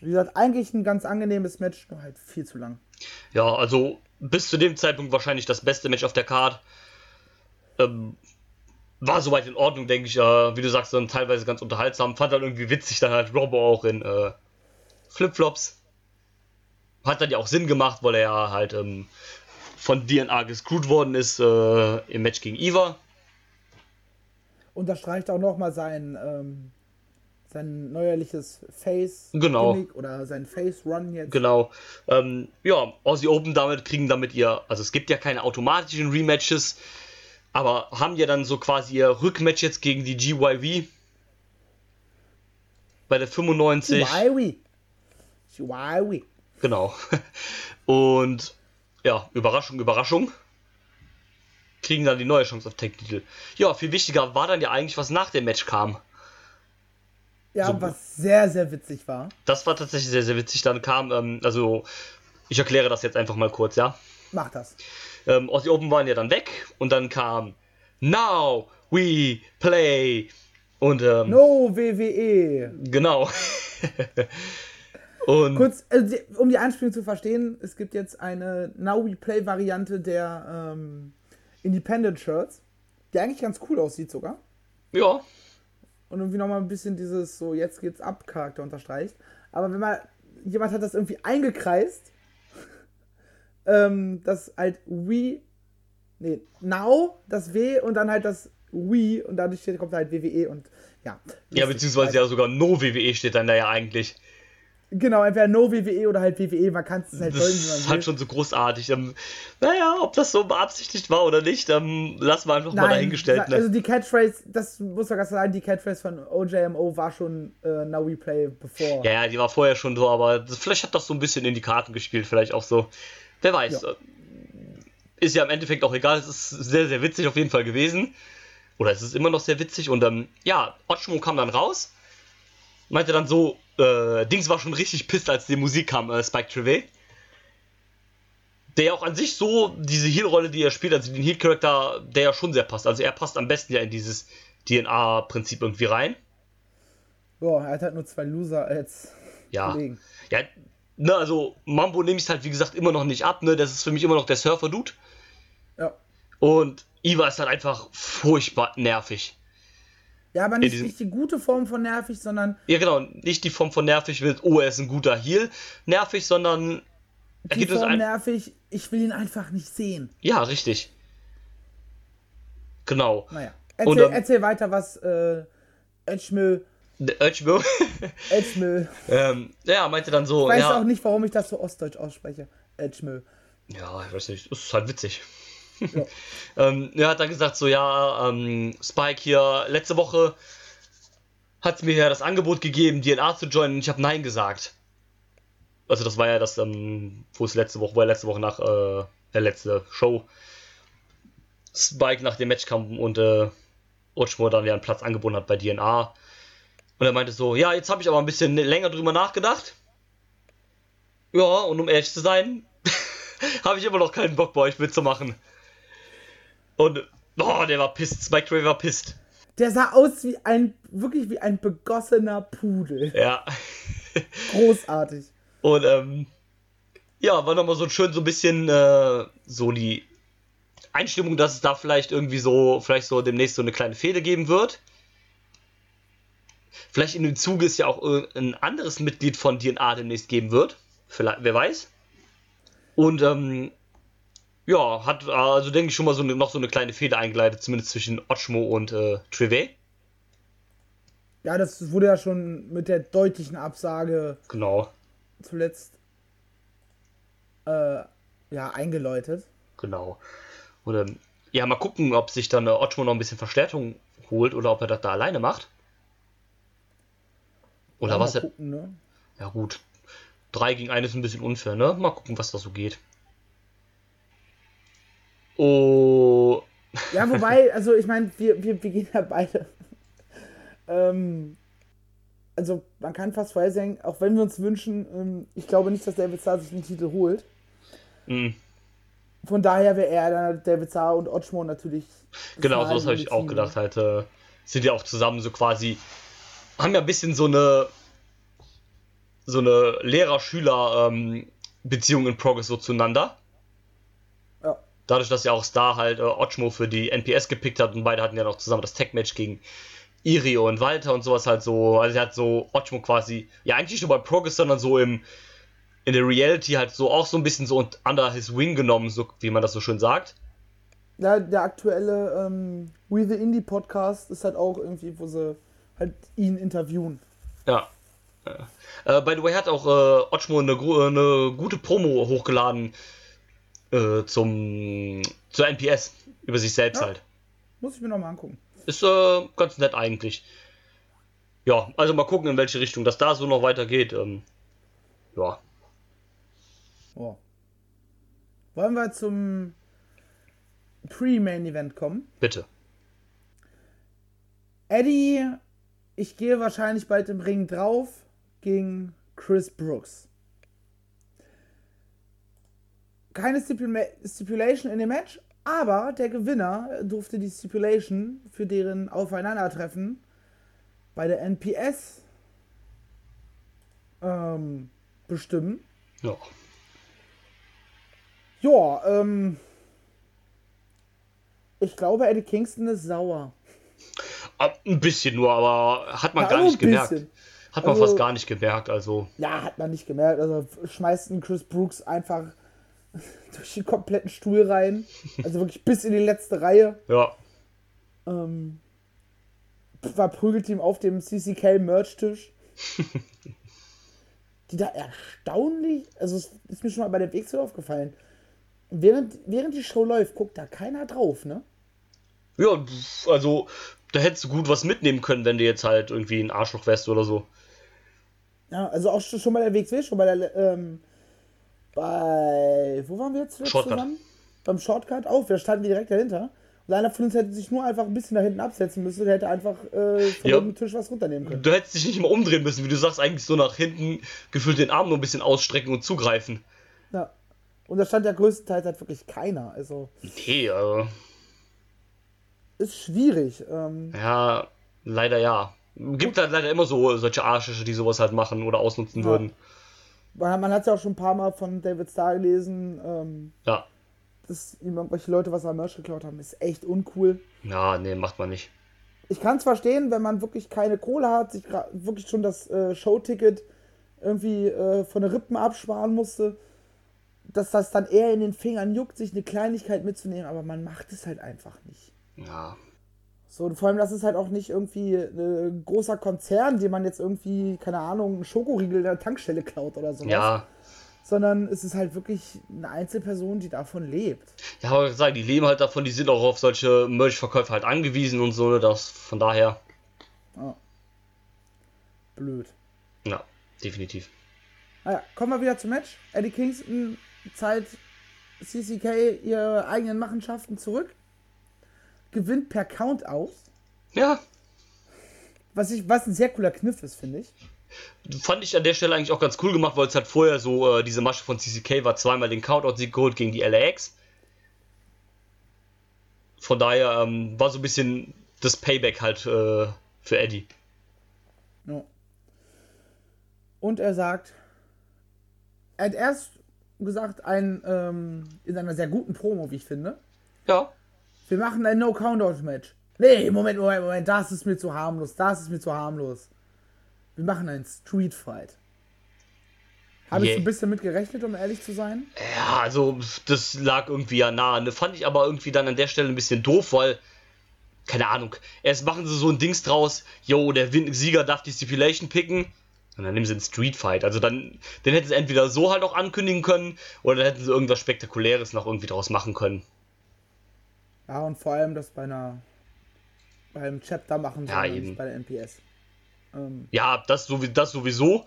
Wie gesagt, eigentlich ein ganz angenehmes Match, nur halt viel zu lang. Ja, also bis zu dem Zeitpunkt wahrscheinlich das beste Match auf der Card. Ähm, war soweit in Ordnung, denke ich. Äh, wie du sagst, dann teilweise ganz unterhaltsam. Fand dann irgendwie witzig, dann halt Robo auch in äh, Flipflops. Hat dann ja auch Sinn gemacht, weil er ja halt ähm, von DNA gescrewt worden ist äh, im Match gegen Eva. unterstreicht auch nochmal sein, ähm, sein neuerliches Face Genau. Oder sein Face Run jetzt. Genau. Ähm, ja, Aussie Open damit kriegen damit ihr, also es gibt ja keine automatischen Rematches, aber haben ja dann so quasi ihr Rückmatch jetzt gegen die GYV. Bei der 95. Chihuahua. Chihuahua. Genau. Und ja, Überraschung, Überraschung. Kriegen dann die neue Chance auf Tag-Titel. Ja, viel wichtiger war dann ja eigentlich, was nach dem Match kam. Ja, So- was sehr, sehr witzig war. Das war tatsächlich sehr, sehr witzig. Dann kam, ähm, also ich erkläre das jetzt einfach mal kurz, ja. Mach das. Ähm, Aussie Open waren ja dann weg und dann kam Now we play. Und ähm, No WWE. genau. und Kurz, also um die Anspielung zu verstehen, es gibt jetzt eine Now We Play Variante der ähm, Independent Shirts, die eigentlich ganz cool aussieht sogar. ja, Und irgendwie nochmal ein bisschen dieses so, jetzt geht's ab Charakter unterstreicht. Aber wenn man, jemand hat das irgendwie eingekreist, ähm, das halt We, nee, Now, das W und dann halt das We und dadurch steht, kommt halt WWE und ja. ja, beziehungsweise ja sogar No WWE steht dann da ja eigentlich. Genau, entweder No WWE oder halt WWE, man kann es halt Das ist halt schon so großartig. Ähm, naja, ob das so beabsichtigt war oder nicht, ähm, lassen wir einfach mal dahingestellt. Also Ne? die Catchphrase, das muss man ganz sagen, die Catchphrase von OJMO war schon äh, Now We Play bevor. Ja, ja, die war vorher schon so, aber das, vielleicht hat das so ein bisschen in die Karten gespielt, vielleicht auch so. Wer weiß. Ja. äh, Ist ja im Endeffekt auch egal, es ist sehr, sehr witzig auf jeden Fall gewesen. Oder es ist immer noch sehr witzig und ähm, ja, Otschmo kam dann raus, meinte dann so, äh, Dings war schon richtig pisst, als die Musik kam, äh, Spike Trevay. Der ja auch an sich so, diese Heal-Rolle, die er spielt, also den Heal-Charakter, der ja schon sehr passt. Also er passt am besten ja in dieses DNA-Prinzip irgendwie rein. Boah, er hat halt nur zwei Loser als Ja. Kollegen. Ja, ne, also Mambo nehme ich halt, wie gesagt, immer noch nicht ab, ne? Das ist für mich immer noch der Surfer-Dude. Ja. Und Iva ist halt einfach furchtbar nervig. Ja, aber nicht, nicht die gute Form von nervig, sondern Ja, genau, nicht die Form von nervig wird, oh, er ist ein guter Heal, nervig, sondern er die Form ein. nervig, ich will ihn einfach nicht sehen. Ja, richtig. Genau. Naja. Und, Erzähl, ähm, erzähl weiter, was äh, Edgemüll, Urchmo, Edgemüll. ähm, ja, meinte dann so, Ich weiß ja, auch nicht, warum ich das so ostdeutsch ausspreche. Edgemüll. ja, ich weiß nicht, das ist halt witzig. Ja. ähm, er hat dann gesagt, so, ja, ähm, Spike hier, letzte Woche hat mir ja das Angebot gegeben, DNA zu joinen und ich habe Nein gesagt. Also das war ja das, ähm, wo es letzte Woche, wo er letzte Woche nach äh, der letzte Show Spike nach dem Match kam und äh, Ochmo dann ja einen Platz angeboten hat bei DNA. Und er meinte so, ja, jetzt habe ich aber ein bisschen länger drüber nachgedacht. Ja, und um ehrlich zu sein, habe ich immer noch keinen Bock bei euch mitzumachen. Und, oh, der war pisst. Spike Trey war pisst. Der sah aus wie ein, wirklich wie ein begossener Pudel. Ja. Großartig. Und, ähm, ja, war nochmal so schön so ein bisschen, äh, so die Einstimmung, dass es da vielleicht irgendwie so, vielleicht so demnächst so eine kleine Fehde geben wird. Vielleicht in dem Zuge es ja auch ein anderes Mitglied von DNA demnächst geben wird. Vielleicht, wer weiß. Und, ähm, ja, hat also, denke ich, schon mal so eine, noch so eine kleine Fehde eingeleitet, zumindest zwischen Ochmo und äh, Trivet. Ja, das wurde ja schon mit der deutlichen Absage Genau, zuletzt äh, ja, eingeläutet. genau. Und, ähm, ja, mal gucken, ob sich dann äh, Ochmo noch ein bisschen Verstärkung holt oder ob er das da alleine macht. Oder Ja, was mal gucken, ne? Ja, gut. 3 gegen 1 ist ein bisschen unfair, ne? Mal gucken, was da so geht. Oh. Ja, wobei, also ich meine, wir, wir, wir gehen ja beide. ähm, also man kann fast vorhersagen, auch wenn wir uns wünschen, ähm, ich glaube nicht, dass David Starr sich den Titel holt. mh, Von daher wäre er dann David Starr und Otschmo natürlich. das Genau, so habe ich auch gedacht. Halt, äh, sind ja auch zusammen so quasi. Haben ja ein bisschen so eine. So eine Lehrer-Schüler-Beziehung in Progress so zueinander. Ja. Dadurch, dass ja auch Star halt äh, Ochmo für die NPS gepickt hat und beide hatten ja noch zusammen das Tech-Match gegen Irio und Walter und sowas halt so. Also er hat so Ochmo quasi, ja eigentlich nicht nur bei Progress, sondern so im in der Reality halt so auch so ein bisschen so unter his wing genommen, so wie man das so schön sagt. Ja, der aktuelle ähm, We the Indie Podcast ist halt auch irgendwie, wo sie halt ihn interviewen. Ja. ja. Äh, by the way, hat auch äh, Otschmo eine, eine, gute Promo hochgeladen äh, zum zur NPS über sich selbst Ja. halt. Muss ich mir nochmal angucken. Ist äh, ganz nett eigentlich. Ja, also mal gucken, in welche Richtung das da so noch weitergeht. Ähm, ja. Oh. Wollen wir zum Pre-Main-Event kommen? Bitte. Eddie, ich gehe wahrscheinlich bald im Ring drauf gegen Chris Brooks. Keine Stipula Stipulation in dem Match, aber der Gewinner durfte die Stipulation für deren Aufeinandertreffen bei der NPS ähm, bestimmen. Ja. Ja, ähm. Ich glaube, Eddie Kingston ist sauer. Ein bisschen nur, aber hat man Ja, gar nicht gemerkt. bisschen. Hat man Also- fast gar nicht gemerkt, also. Ja, hat man nicht gemerkt. Also schmeißt einen Chris Brooks einfach durch den kompletten Stuhl rein. Also wirklich bis in die letzte Reihe. Ja. Ähm, verprügelt ihm auf dem CCK-Merch-Tisch. die da erstaunlich. Also, es ist mir schon mal bei der Weg so aufgefallen. Während, während die Show läuft, guckt da keiner drauf, ne? Ja, also, da hättest du gut was mitnehmen können, wenn du jetzt halt irgendwie ein Arschloch wärst oder so. Ja, also auch schon bei der WXW, schon bei der, ähm, bei, wo waren wir jetzt Shortcut. zusammen? Beim Shortcut auch, wir standen direkt dahinter. Und einer von uns hätte sich nur einfach ein bisschen da hinten absetzen müssen, der hätte einfach äh, von Ja. dem Tisch was runternehmen können. Du hättest dich nicht mal umdrehen müssen, wie du sagst, eigentlich so nach hinten gefühlt den Arm nur ein bisschen ausstrecken und zugreifen. Ja. Und da stand ja größtenteils halt wirklich keiner. Also Nee, äh, ist schwierig. Ähm, ja, leider ja. Gibt halt leider immer so solche Arschische, die sowas halt machen oder ausnutzen Ja. würden. man hat es ja auch schon ein paar Mal von David Starr gelesen, ähm, Ja. dass ihm irgendwelche Leute was am Merch geklaut haben. Ist echt uncool. Ja, nee, macht man nicht. ich kann es verstehen, wenn man wirklich keine Kohle hat, sich wirklich schon das äh, Showticket irgendwie äh, von den Rippen absparen musste, dass das dann eher in den Fingern juckt, sich eine Kleinigkeit mitzunehmen, aber man macht es halt einfach nicht. Ja. So, und vor allem, das ist halt auch nicht irgendwie ein großer Konzern, dem man jetzt irgendwie, keine Ahnung, einen Schokoriegel in der Tankstelle klaut oder sowas. Ja. Sondern es ist halt wirklich eine Einzelperson, die davon lebt. Ja, aber sagen, die leben halt davon, die sind auch auf solche Merch-Verkäufe halt angewiesen und so, ne, das von daher, Blöd. ja, definitiv. Naja, kommen wir wieder zum Match. Eddie Kingston zeigt CCK ihre eigenen Machenschaften zurück. Gewinnt per Count aus. Ja, Was, ich, was ein sehr cooler Kniff ist, finde ich. fand ich an der Stelle eigentlich auch ganz cool gemacht, weil es halt vorher so, äh, diese Masche von CCK war zweimal den Countout-Sieg geholt gegen die LAX. Von daher ähm, war so ein bisschen das Payback halt äh, für Eddie. Ja. Und er sagt, er hat erst gesagt, ein, ähm, in einer sehr guten Promo, wie ich finde, Ja, wir machen ein No-Countdown-Match. Nee, Moment, Moment, Moment, das ist mir zu harmlos, das ist mir zu harmlos. Wir machen einen Street-Fight. Habe ich Yeah. so ein bisschen mit gerechnet, um ehrlich zu sein? Ja, also das lag irgendwie ja nah. Ne? Fand ich aber irgendwie dann an der Stelle ein bisschen doof, weil, keine Ahnung, erst machen sie so ein Dings draus, yo, der Sieger darf die Stipulation picken. Und dann nehmen sie einen Street Fight. Also dann, den hätten sie entweder so halt auch ankündigen können, oder dann hätten sie irgendwas Spektakuläres noch irgendwie draus machen können. Ja, und vor allem das bei einer beim Chapter machen, Ja, eben. bei der NPS. Ähm, Ja, das, das sowieso.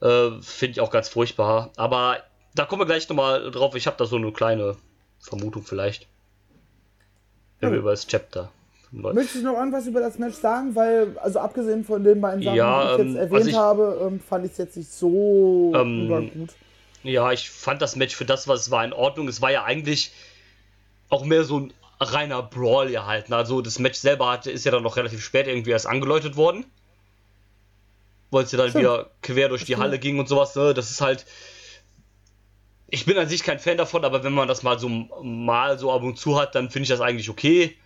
Äh, Finde ich auch ganz furchtbar. Aber da kommen wir gleich nochmal drauf. Ich habe da so eine kleine Vermutung vielleicht. Ja. über das Chapter. Möchtest du noch irgendwas über das Match sagen? Weil, also abgesehen von den beiden Sachen, Ja, die ich ähm, jetzt erwähnt also ich- habe, ähm, fand ich es jetzt nicht so Ähm, übergut. Ja, ich fand das Match für das, was es war, in Ordnung. Es war ja eigentlich auch mehr so ein reiner Brawl gehalten. Also das Match selber hatte, ist ja dann noch relativ spät irgendwie erst angeläutet worden. Weil es ja dann Stimmt. wieder quer durch die. Halle ging und sowas. Ne? Das ist halt. Ich bin an sich kein Fan davon, aber wenn man das mal so mal so ab und zu hat, dann finde ich das eigentlich okay.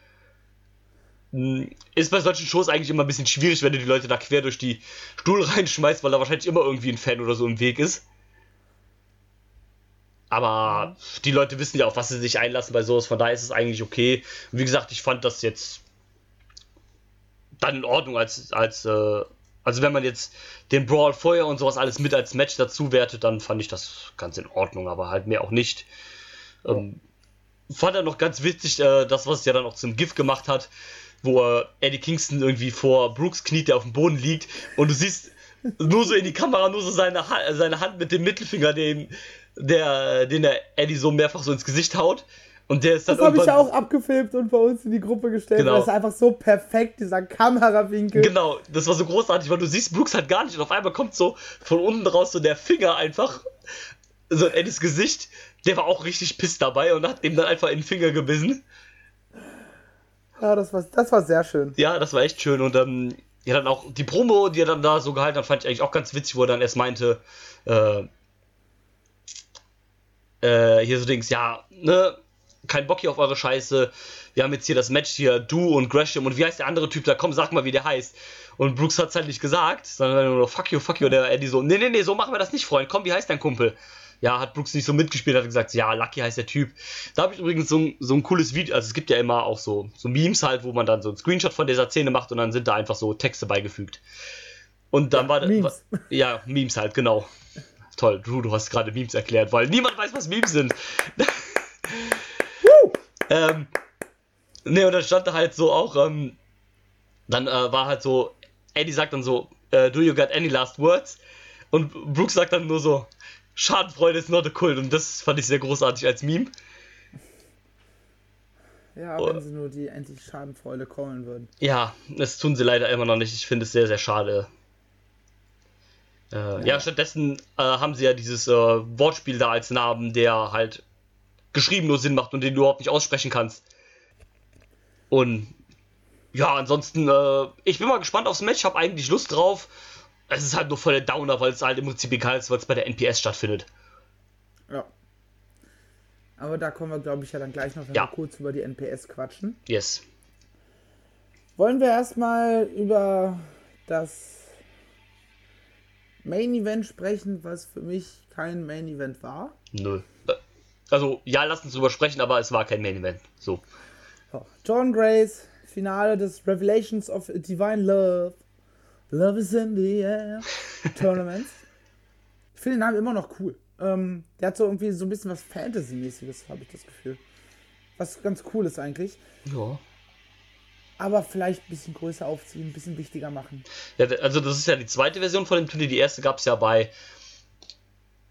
Hm, Ist bei solchen Shows eigentlich immer ein bisschen schwierig, wenn du die Leute da quer durch die Stuhl reinschmeißt, weil da wahrscheinlich immer irgendwie ein Fan oder so im Weg ist. Aber die Leute wissen ja auch, was sie sich einlassen bei sowas, von daher ist es eigentlich okay. Und wie gesagt, ich fand das jetzt dann in Ordnung als, als äh, also wenn man jetzt den Brawl vorher und sowas alles mit als Match dazu wertet, dann fand ich das ganz in Ordnung, aber halt mehr auch nicht. Ähm, fand er noch ganz witzig, äh, das, was es ja dann auch zum GIF gemacht hat, wo äh, Eddie Kingston irgendwie vor Brooks kniet, der auf dem Boden liegt und du siehst nur so in die Kamera, nur so seine, ha seine Hand mit dem Mittelfinger, den, der, den der Eddie so mehrfach so ins Gesicht haut. Und der ist dann Das habe ich irgendwann- auch abgefilmt und bei uns in die Gruppe gestellt. Genau. Das ist einfach so perfekt, dieser Kamerawinkel. Genau, das war so großartig, weil du siehst Brooks halt gar nicht und auf einmal kommt so von unten raus so der Finger einfach, so in Eddies Gesicht. Der war auch richtig piss dabei und hat ihm dann einfach in den Finger gebissen. Ja, das war, das war sehr schön. Ja, das war echt schön und ähm, ja, dann auch die Promo, die er dann da so gehalten hat, fand ich eigentlich auch ganz witzig, wo er dann erst meinte, äh, äh, hier so Dings, ja, ne, kein Bock hier auf eure Scheiße. Wir haben jetzt hier das Match hier, du und Gresham und wie heißt der andere Typ da? Komm, sag mal, wie der heißt. Und Brooks hat's halt nicht gesagt, sondern nur noch fuck you, fuck you. Der Eddie so, nee, nee, nee, so machen wir das nicht, Freund. Komm, wie heißt dein Kumpel? Ja, hat Brooks nicht so mitgespielt, hat gesagt, ja, Lucky heißt der Typ. Da habe ich übrigens so ein, so ein cooles Video, also es gibt ja immer auch so, so Memes halt, wo man dann so einen Screenshot von dieser Szene macht und dann sind da einfach so Texte beigefügt. Und dann war Memes. War, ja, Memes halt, genau. Toll, Drew, du hast gerade Memes erklärt, weil niemand weiß, was Memes sind. ähm, ne, und dann stand da halt so auch, ähm, dann äh, war halt so, Eddie sagt dann so, äh, do you got any last words? Und Brooks sagt dann nur so, Schadenfreude ist not a cult. Und das fand ich sehr großartig als Meme. Ja, Oh. wenn sie nur die endlich Schadenfreude callen würden. Ja, das tun sie leider immer noch nicht. Ich finde es sehr, sehr schade. Äh, ja. stattdessen äh, haben sie ja dieses äh, Wortspiel da als Namen, der halt geschrieben nur Sinn macht und den du überhaupt nicht aussprechen kannst. Und ja, ansonsten, äh, ich bin mal gespannt aufs Match, habe eigentlich Lust drauf. Es ist halt nur voll der Downer, weil es halt im Prinzip egal ist, weil es bei der NPS stattfindet. Ja. Aber da kommen wir, glaube ich, ja dann gleich noch, Ja. kurz über die NPS quatschen. Yes. Wollen wir erstmal über das Main Event sprechen, was für mich kein Main Event war? Nö. Also, ja, lass uns drüber sprechen, aber es war kein Main Event. So. John Grace, Finale des Revelations of Divine Love. Love is in the air. Tournaments. Ich finde den Namen immer noch cool. Ähm, der hat so irgendwie so ein bisschen was Fantasy-mäßiges, habe ich das Gefühl. Was ganz cool ist eigentlich. Ja. Aber vielleicht ein bisschen größer aufziehen, ein bisschen wichtiger machen. Ja, also das ist ja die zweite Version von dem Turnier. Die erste gab es ja bei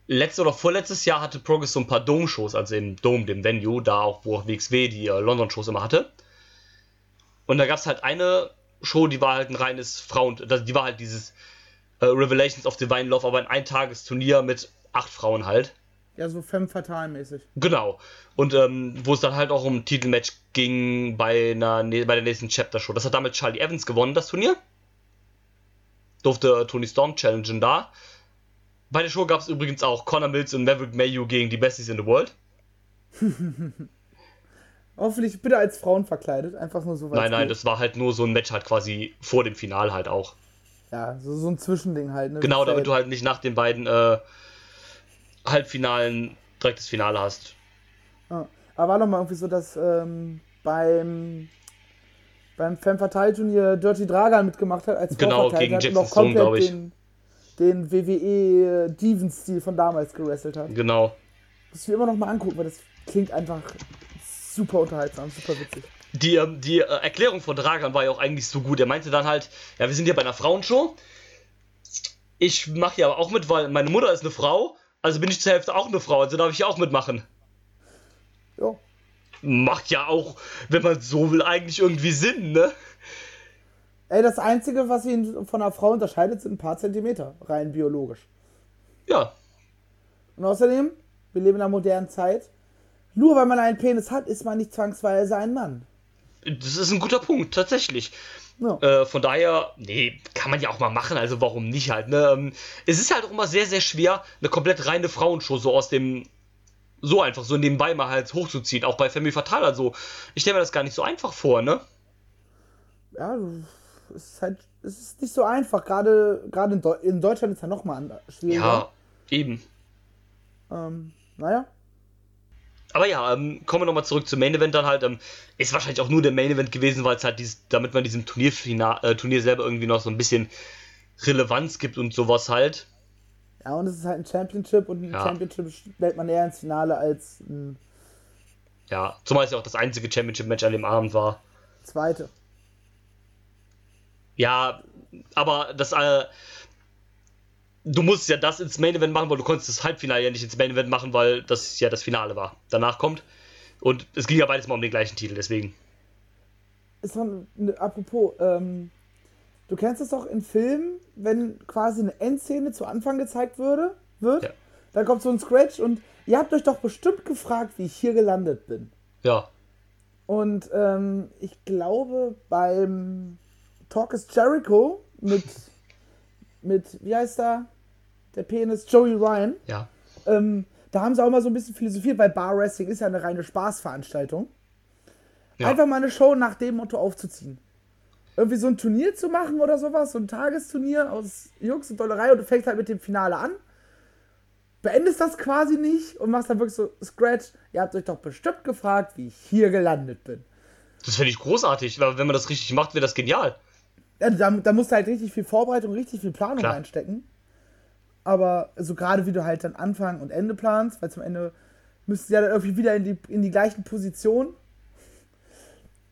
letztes oder vorletztes Jahr hatte Progress so ein paar Dome-Shows, also im Dome, dem Venue, da auch, wo auch WXW die äh, London-Shows immer hatte. Und da gab es halt eine Show, die war halt ein reines Frauen, die war halt dieses äh, Revelations of Divine Love, aber ein Eintagesturnier mit acht Frauen halt. Ja, so femme fatale mäßig. Genau. Und ähm, wo es dann halt auch um ein Titelmatch ging bei, einer, ne- bei der nächsten Chapter-Show. Das hat damit Charlie Evans gewonnen, das Turnier. Durfte äh, Tony Storm challengen da. Bei der Show gab es übrigens auch Connor Mills und Maverick Mayu gegen die Besties in the World. Hoffentlich bitte als Frauen verkleidet, einfach nur so nein, nein, geht. das war halt nur so ein Match halt quasi vor dem Final halt auch. Ja, so, so ein Zwischending halt. Ne? Genau, damit du halt nicht nach den beiden äh, Halbfinalen direkt das Finale hast. Ja. Aber war doch mal irgendwie so, dass ähm, beim beim Femme Fatale Turnier Dirty Dragan mitgemacht hat als Genau, gegen hat Jackson Stone, ich. den, den WWE Diven-Stil von damals gewrestelt hat. Genau. Muss ich mir immer noch mal angucken, weil das klingt einfach super unterhaltsam, super witzig. die, ähm, die äh, Erklärung von Dragan war ja auch eigentlich so gut. Er meinte dann halt, ja, wir sind hier bei einer Frauenshow. Ich mache ja auch mit, weil meine Mutter ist eine Frau. Also bin ich zur Hälfte auch eine Frau, also darf ich auch mitmachen. Ja. Macht ja auch, wenn man so will, eigentlich irgendwie Sinn, ne? Ey, das Einzige, was ihn von einer Frau unterscheidet, sind ein paar Zentimeter, rein biologisch. Ja, Und außerdem, wir leben in einer modernen Zeit. Nur weil man einen Penis hat, ist man nicht zwangsweise ein Mann. Das ist ein guter Punkt, tatsächlich. Ja. Äh, von daher, nee, kann man ja auch mal machen, also warum nicht halt, ne? Ähm, es ist halt auch immer sehr, sehr schwer, eine komplett reine Frauenshow so aus dem, so einfach, so nebenbei mal halt hochzuziehen, auch bei Family Fatal, also ich stelle mir das gar nicht so einfach vor, ne? ja, es ist halt, es ist nicht so einfach. Gerade, gerade in, Deu in Deutschland ist ja nochmal schwieriger. Ja, eben. Ähm, naja, aber ja, ähm, kommen wir nochmal zurück zum Main Event dann halt. Ähm, ist wahrscheinlich auch nur der Main Event gewesen, weil es halt dieses, damit man diesem Turnierfina äh, Turnier selber irgendwie noch so ein bisschen Relevanz gibt und sowas halt. Ja, und es ist halt ein Championship und ein Ja. Championship stellt man eher ins Finale als ein Ja, zumal es ja auch das einzige Championship-Match an dem Abend war. zweite. Ja, aber das, äh, du musst ja das ins Main Event machen, weil du konntest das Halbfinale ja nicht ins Main Event machen, weil das ja das Finale war. Danach kommt. Und es ging ja beides mal um den gleichen Titel, deswegen. Doch, ne, apropos, ähm, du kennst es doch in Filmen, wenn quasi eine Endszene zu Anfang gezeigt würde, wird, Ja. dann kommt so ein Scratch und ihr habt euch doch bestimmt gefragt, wie ich hier gelandet bin. Ja. Und ähm, ich glaube, beim Talk is Jericho mit, mit, wie heißt er? Der Penis Joey Ryan. Ja. Ähm, da haben sie auch mal so ein bisschen philosophiert, weil Bar Wrestling ist ja eine reine Spaßveranstaltung. Ja. Einfach mal eine Show nach dem Motto aufzuziehen. Irgendwie so ein Turnier zu machen oder sowas, so ein Tagesturnier aus Jux und Dollerei und du fängst halt mit dem Finale an. Beendest das quasi nicht und machst dann wirklich so Scratch. Ihr habt euch doch bestimmt gefragt, wie ich hier gelandet bin. Das finde ich großartig, weil wenn man das richtig macht, wäre das genial. Ja, da, da musst du halt richtig viel Vorbereitung, richtig viel Planung Klar. reinstecken. Aber so gerade wie du halt dann Anfang und Ende planst, weil zum Ende müsst ihr ja dann irgendwie wieder in die, in die gleichen Positionen.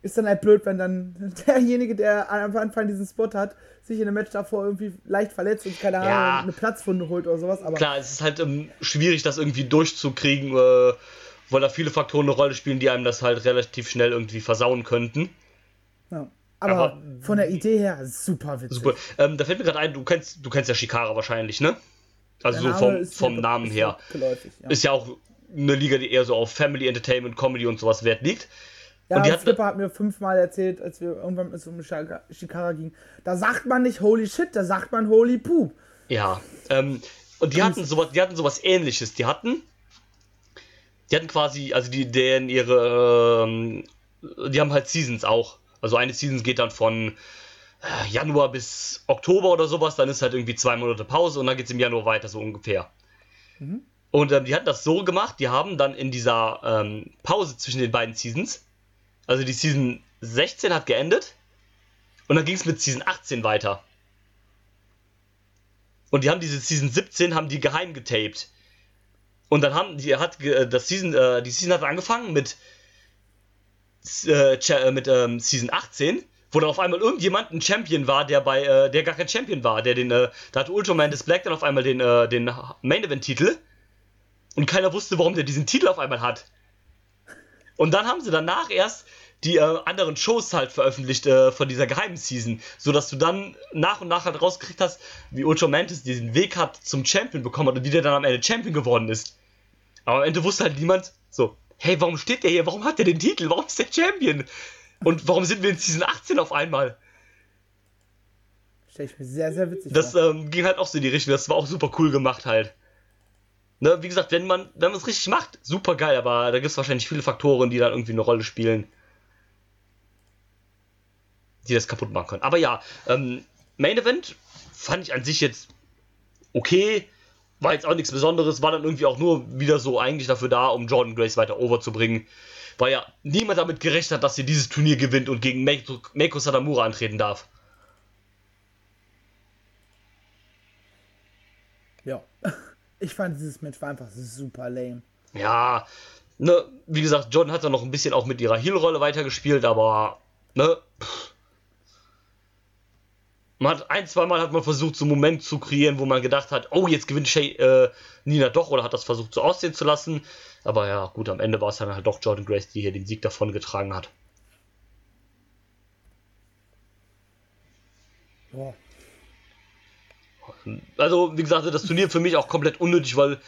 Ist dann halt blöd, wenn dann derjenige, der am Anfang diesen Spot hat, sich in einem Match davor irgendwie leicht verletzt und keine Ahnung, Ja. eine Platzwunde holt oder sowas. Aber Klar, es ist halt ähm, schwierig, das irgendwie durchzukriegen, äh, weil da viele Faktoren eine Rolle spielen, die einem das halt relativ schnell irgendwie versauen könnten. ja. aber, aber- von der Idee her super witzig. Super. Ähm, da fällt mir gerade ein, du kennst, du kennst ja Shikara wahrscheinlich, ne? Also so vom, vom Namen her. Geläufig, ja. Ist ja auch eine Liga, die eher so auf Family Entertainment, Comedy und sowas Wert liegt. Ja, Und die hat- hat mir fünfmal erzählt, als wir irgendwann mit so einem Shika- Shikara gingen. Da sagt man nicht Holy Shit, da sagt man Holy Poop. Ja. Ähm, und die hatten sowas, die hatten sowas ähnliches. Die hatten. Die hatten quasi, also die, deren ihre, ähm, die haben halt Seasons auch. Also eine Season geht dann von Januar bis Oktober oder sowas, dann ist halt irgendwie zwei Monate Pause und dann geht es im Januar weiter, so ungefähr. Und ähm, die hatten das so gemacht, die haben dann in dieser ähm, Pause zwischen den beiden Seasons, also die Season 16 hat geendet und dann ging es mit Season 18 weiter. Und die haben diese Season 17 haben die geheim getaped. Und dann haben die hat äh, das Season äh, die Season hat angefangen mit äh, äh, mit ähm, Season 18, wo dann auf einmal irgendjemand ein Champion war, der bei äh, der gar kein Champion war, der den äh, da hat Ultraman des Black dann auf einmal den äh, den Main Event Titel und keiner wusste, warum der diesen Titel auf einmal hat. Und dann haben sie danach erst die äh, anderen Shows halt veröffentlicht äh, von dieser geheimen Season, sodass du dann nach und nach halt rausgekriegt hast, wie Ultramantis diesen Weg hat zum Champion bekommen hat und wie der dann am Ende Champion geworden ist. Aber am Ende wusste halt niemand so, hey, warum steht der hier? Warum hat der den Titel? Warum ist der Champion? Und warum sind wir in Season 18 auf einmal? Stell ich mir sehr, sehr witzig Das vor. ähm, ging halt auch so in die Richtung. Das war auch super cool gemacht halt. Ne, wie gesagt, wenn man wenn man es richtig macht, super geil, aber da gibt es wahrscheinlich viele Faktoren, die dann irgendwie eine Rolle spielen, die das kaputt machen können. Aber ja, ähm, Main Event fand ich an sich jetzt okay, war jetzt auch nichts Besonderes, war dann irgendwie auch nur wieder so eigentlich dafür da, um Jordan Grace weiter overzubringen. Weil ja niemand damit gerechnet hat, dass sie dieses Turnier gewinnt und gegen Meiko, Meiko Satamura antreten darf. Ja. Ich fand dieses Match war einfach super lame. Ja, ne, wie gesagt, Jordan hat dann noch ein bisschen auch mit ihrer Heel-Rolle weitergespielt, aber, ne, pff. Man hat ein, zweimal hat man versucht, so einen Moment zu kreieren, wo man gedacht hat, oh, jetzt gewinnt Shay, äh, Nina doch, oder hat das versucht so aussehen zu lassen. Aber ja, gut, am Ende war es dann halt doch Jordan Grace, die hier den Sieg davon getragen hat. Boah. Also, wie gesagt, das Turnier für mich auch komplett unnötig, weil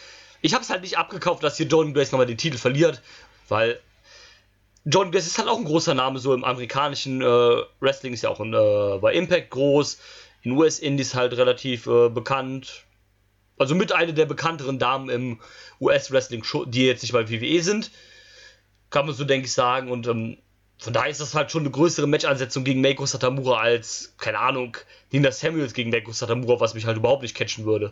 ich habe es halt nicht abgekauft, dass hier Jordan Grace nochmal den Titel verliert, weil Jordan Grace ist halt auch ein großer Name, so im amerikanischen äh, Wrestling ist ja auch in, äh, bei Impact groß, in US-Indies halt relativ äh, bekannt. Also mit einer der bekannteren Damen im US-Wrestling, die jetzt nicht bei WWE sind, kann man so, denke ich, sagen. Und ähm, von daher ist das halt schon eine größere Match-Ansetzung gegen Meiko Satamura als, keine Ahnung, Nina Samuels gegen Meiko Satamura, was mich halt überhaupt nicht catchen würde.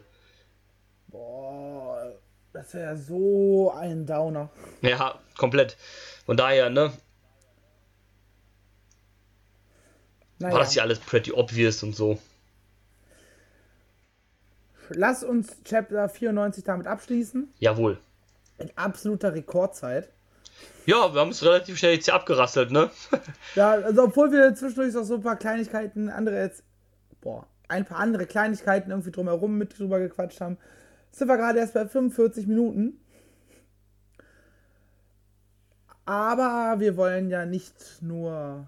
Das wäre so ein Downer. Ja, komplett. Von daher, ne, Naja, war das ja alles pretty obvious und so. lass uns Chapter 94 damit abschließen. Jawohl. In absoluter Rekordzeit. Ja, wir haben es relativ schnell jetzt hier abgerasselt, ne? Ja, also obwohl wir zwischendurch noch so ein paar Kleinigkeiten, andere jetzt, boah, ein paar andere Kleinigkeiten irgendwie drumherum mit drüber gequatscht haben, sind wir gerade erst bei 45 Minuten. Aber wir wollen ja nicht nur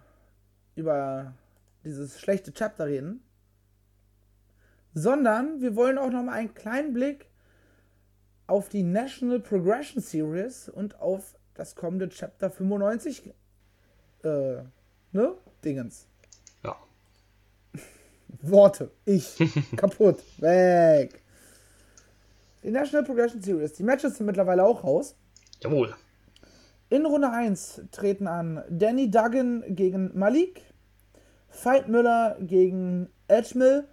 über dieses schlechte Chapter reden, sondern wir wollen auch noch mal einen kleinen Blick auf die National Progression Series und auf das kommende Chapter 95 äh, ne? Dingens. Ja. Worte. Ich. Kaputt. Weg. Die National Progression Series. Die Matches sind mittlerweile auch raus. Jawohl. In Runde 1 treten an Danny Duggan gegen Malik, Fight Müller gegen Edgemill,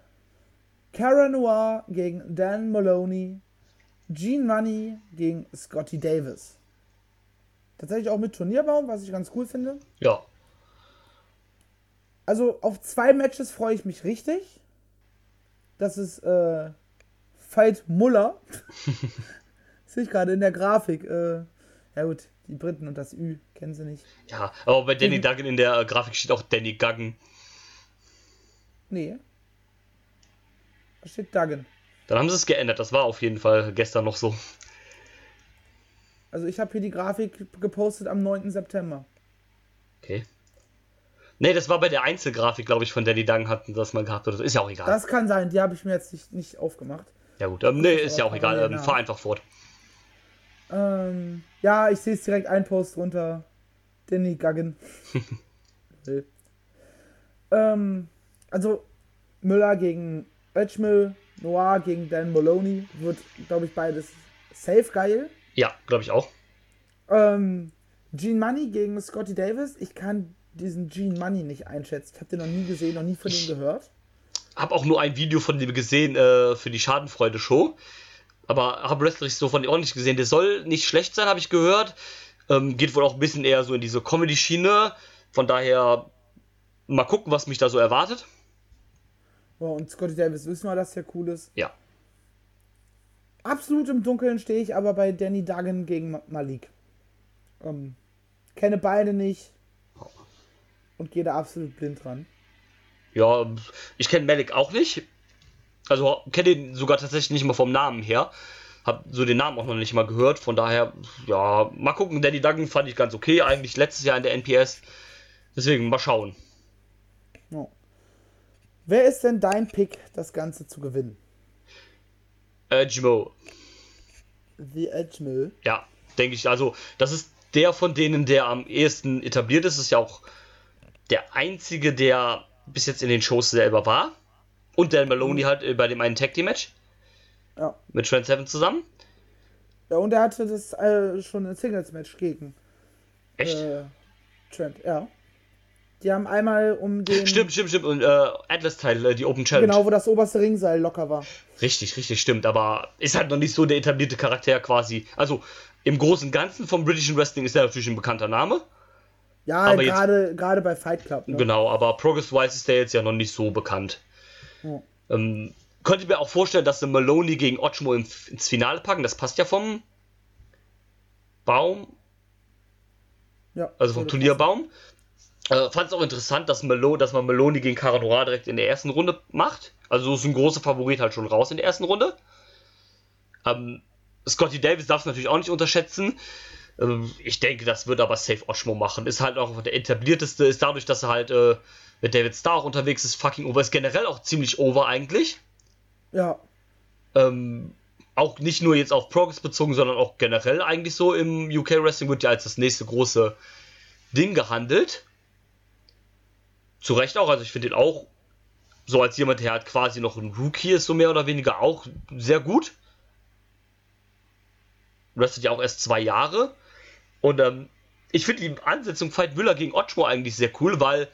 Cara Noir gegen Dan Maloney, Gene Money gegen Scotty Davis. Tatsächlich auch mit Turnierbaum, was ich ganz cool finde. Ja. Also auf zwei Matches freue ich mich richtig. Das ist äh, Fight Muller. Sehe ich gerade in der Grafik. Äh, ja gut, die Briten und das Ü kennen sie nicht. Ja, aber bei Mhm. Danny Duggan in der äh, Grafik steht auch Danny Guggen. Nee. Da steht Duggan. Dann haben sie es geändert. Das war auf jeden Fall gestern noch so. Also ich habe hier die Grafik gepostet am 9. September. Okay. Nee, das war bei der Einzelgrafik, glaube ich, von Danny Duggan hatten das mal gehabt. Oder so. Ist ja auch egal. Das kann sein, die habe ich mir jetzt nicht, nicht aufgemacht. Ja gut, ähm, nee, ist ja auch egal. Ähm, fahr einfach fort. Ähm, ja, ich sehe es direkt ein Post runter. Danny Guggen. Will. ähm, also Müller gegen Edgemill, Noir gegen Dan Maloney wird, glaube ich, beides safe geil. Ja, glaube ich auch. Ähm, Gene Money gegen Scotty Davis. Ich kann diesen Gene Money nicht einschätzen. Ich habe den noch nie gesehen, noch nie von ihm gehört. Hab auch nur ein Video von dem gesehen äh, für die Schadenfreude-Show. Aber habe wrestlerisch so von dem auch nicht gesehen. Der soll nicht schlecht sein, habe ich gehört. Ähm, geht wohl auch ein bisschen eher so in diese Comedy-Schiene. Von daher mal gucken, was mich da so erwartet. Oh, und Scotty Davis wissen wir, dass der cool ist. Ja. Absolut im Dunkeln stehe ich aber bei Danny Duggan gegen Ma- Malik. Ähm, kenne beide nicht. Und gehe da absolut blind dran. Ja, ich kenne Malik auch nicht. Also kenne ihn sogar tatsächlich nicht mal vom Namen her. Hab so den Namen auch noch nicht mal gehört. Von daher, ja, mal gucken. Danny Duggan fand ich ganz okay. Eigentlich letztes Jahr in der NPS. Deswegen mal schauen. Ja. Wer ist denn dein Pick, das Ganze zu gewinnen? Äh, Jimo. The Edgemill. Ja, denke ich. Also, das ist der von denen, der am ehesten etabliert ist. Ist ja auch der einzige, der bis jetzt in den Shows selber war. Und Dan Maloney halt äh, bei dem einen Tag Team Match Ja. mit Trent Seven zusammen. ja. Und er hatte das äh, schon ein Singles-Match gegen Echt? äh, Trent. Ja. Die haben einmal um den. Stimmt, stimmt, stimmt. Und äh, Atlas-Teil, äh, die Open Challenge. Genau, wo das oberste Ringseil locker war. Richtig, richtig, stimmt. Aber ist halt noch nicht so der etablierte Charakter quasi. Also, im Großen und Ganzen vom britischen Wrestling ist er natürlich ein bekannter Name. Ja, gerade gerade bei Fight Club. Ne? Genau, aber Progress-wise ist der jetzt ja noch nicht so bekannt. Ja. Ähm, könnte mir auch vorstellen, dass sie Maloney gegen Ochmo ins Finale packen. Das passt ja vom Baum, Ja, also vom Turnierbaum. Äh, Fand es auch interessant, dass, Melo, dass man Maloney gegen Caradora direkt in der ersten Runde macht. Also ist ein großer Favorit halt schon raus in der ersten Runde. Ähm, Scotty Davis darf es natürlich auch nicht unterschätzen. Ähm, ich denke, das wird aber safe Oshmo machen. Ist halt auch der etablierteste, ist dadurch, dass er halt äh, mit David Starr auch unterwegs ist, fucking over, ist generell auch ziemlich over eigentlich. Ja, Ähm, auch nicht nur jetzt auf Progress bezogen, sondern auch generell eigentlich so im UK Wrestling wird ja als das nächste große Ding gehandelt. Zu Recht auch, also ich finde ihn auch so als jemand, der halt quasi noch ein Rookie ist, so mehr oder weniger auch sehr gut. Wrestelt ja auch erst zwei Jahre. Und ähm, ich finde die Ansetzung Fight Müller gegen Otschmo eigentlich sehr cool, weil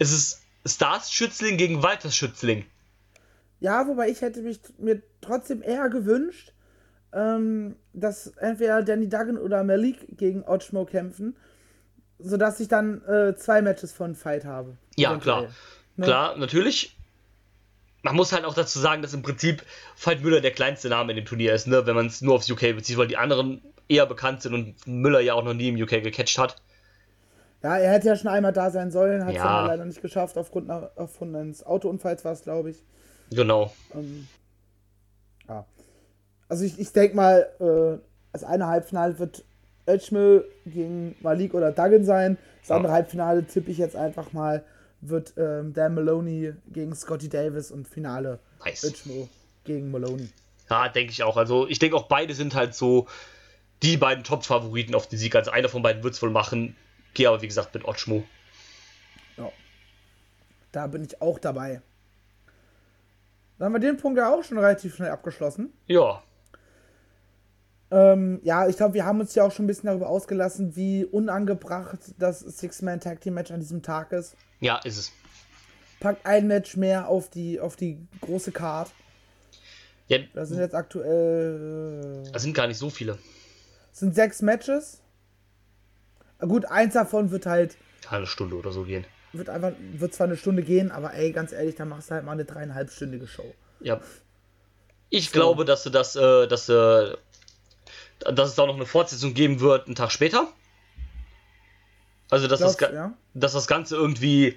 es ist Stars Schützling gegen Walters Schützling. Ja, wobei ich hätte mich mir trotzdem eher gewünscht, ähm, dass entweder Danny Duggan oder Malik gegen Ochmo kämpfen, sodass ich dann äh, zwei Matches von Fight habe. Ja, klar. Klar, natürlich. Man muss halt auch dazu sagen, dass im Prinzip Veit Müller der kleinste Name in dem Turnier ist, ne? wenn man es nur aufs UK bezieht, weil die anderen eher bekannt sind und Müller ja auch noch nie im UK gecatcht hat. Ja, er hätte ja schon einmal da sein sollen, hat es Ja. aber leider nicht geschafft, aufgrund, aufgrund eines Autounfalls war es, glaube ich. Genau. Ähm, ja. Also ich, ich denke mal, äh, das eine Halbfinale wird Edgemil gegen Malik oder Duggan sein. Das andere Halbfinale tippe ich jetzt einfach mal, wird ähm, Dan Maloney gegen Scotty Davis und Finale Nice. Edgemil gegen Maloney. Ja, denke ich auch. Also ich denke auch beide sind halt so die beiden Top-Favoriten auf den Sieg. Also einer von beiden wird es wohl machen. Gehe aber wie gesagt mit Otschmo. Ja. Da bin ich auch dabei. Dann haben wir den Punkt ja auch schon relativ schnell abgeschlossen. Ja, Ähm, ja, ich glaube, wir haben uns ja auch schon ein bisschen darüber ausgelassen, wie unangebracht das Six-Man-Tag-Team-Match an diesem Tag ist. ja, ist es. Packt ein Match mehr auf die, auf die große Card. Ja, Da sind jetzt aktuell das sind gar nicht so viele. Sind sechs Matches. Gut, eins davon wird halt, Eine Stunde oder so gehen. wird einfach, wird zwar eine Stunde gehen, aber ey, ganz ehrlich, da machst du halt mal eine dreieinhalbstündige Show. Ja. Ich glaube, dass du das, äh, dass, äh, dass es da noch eine Fortsetzung geben wird, einen Tag später. Also, dass, das, Glaubst, Ga- ja? dass das Ganze irgendwie,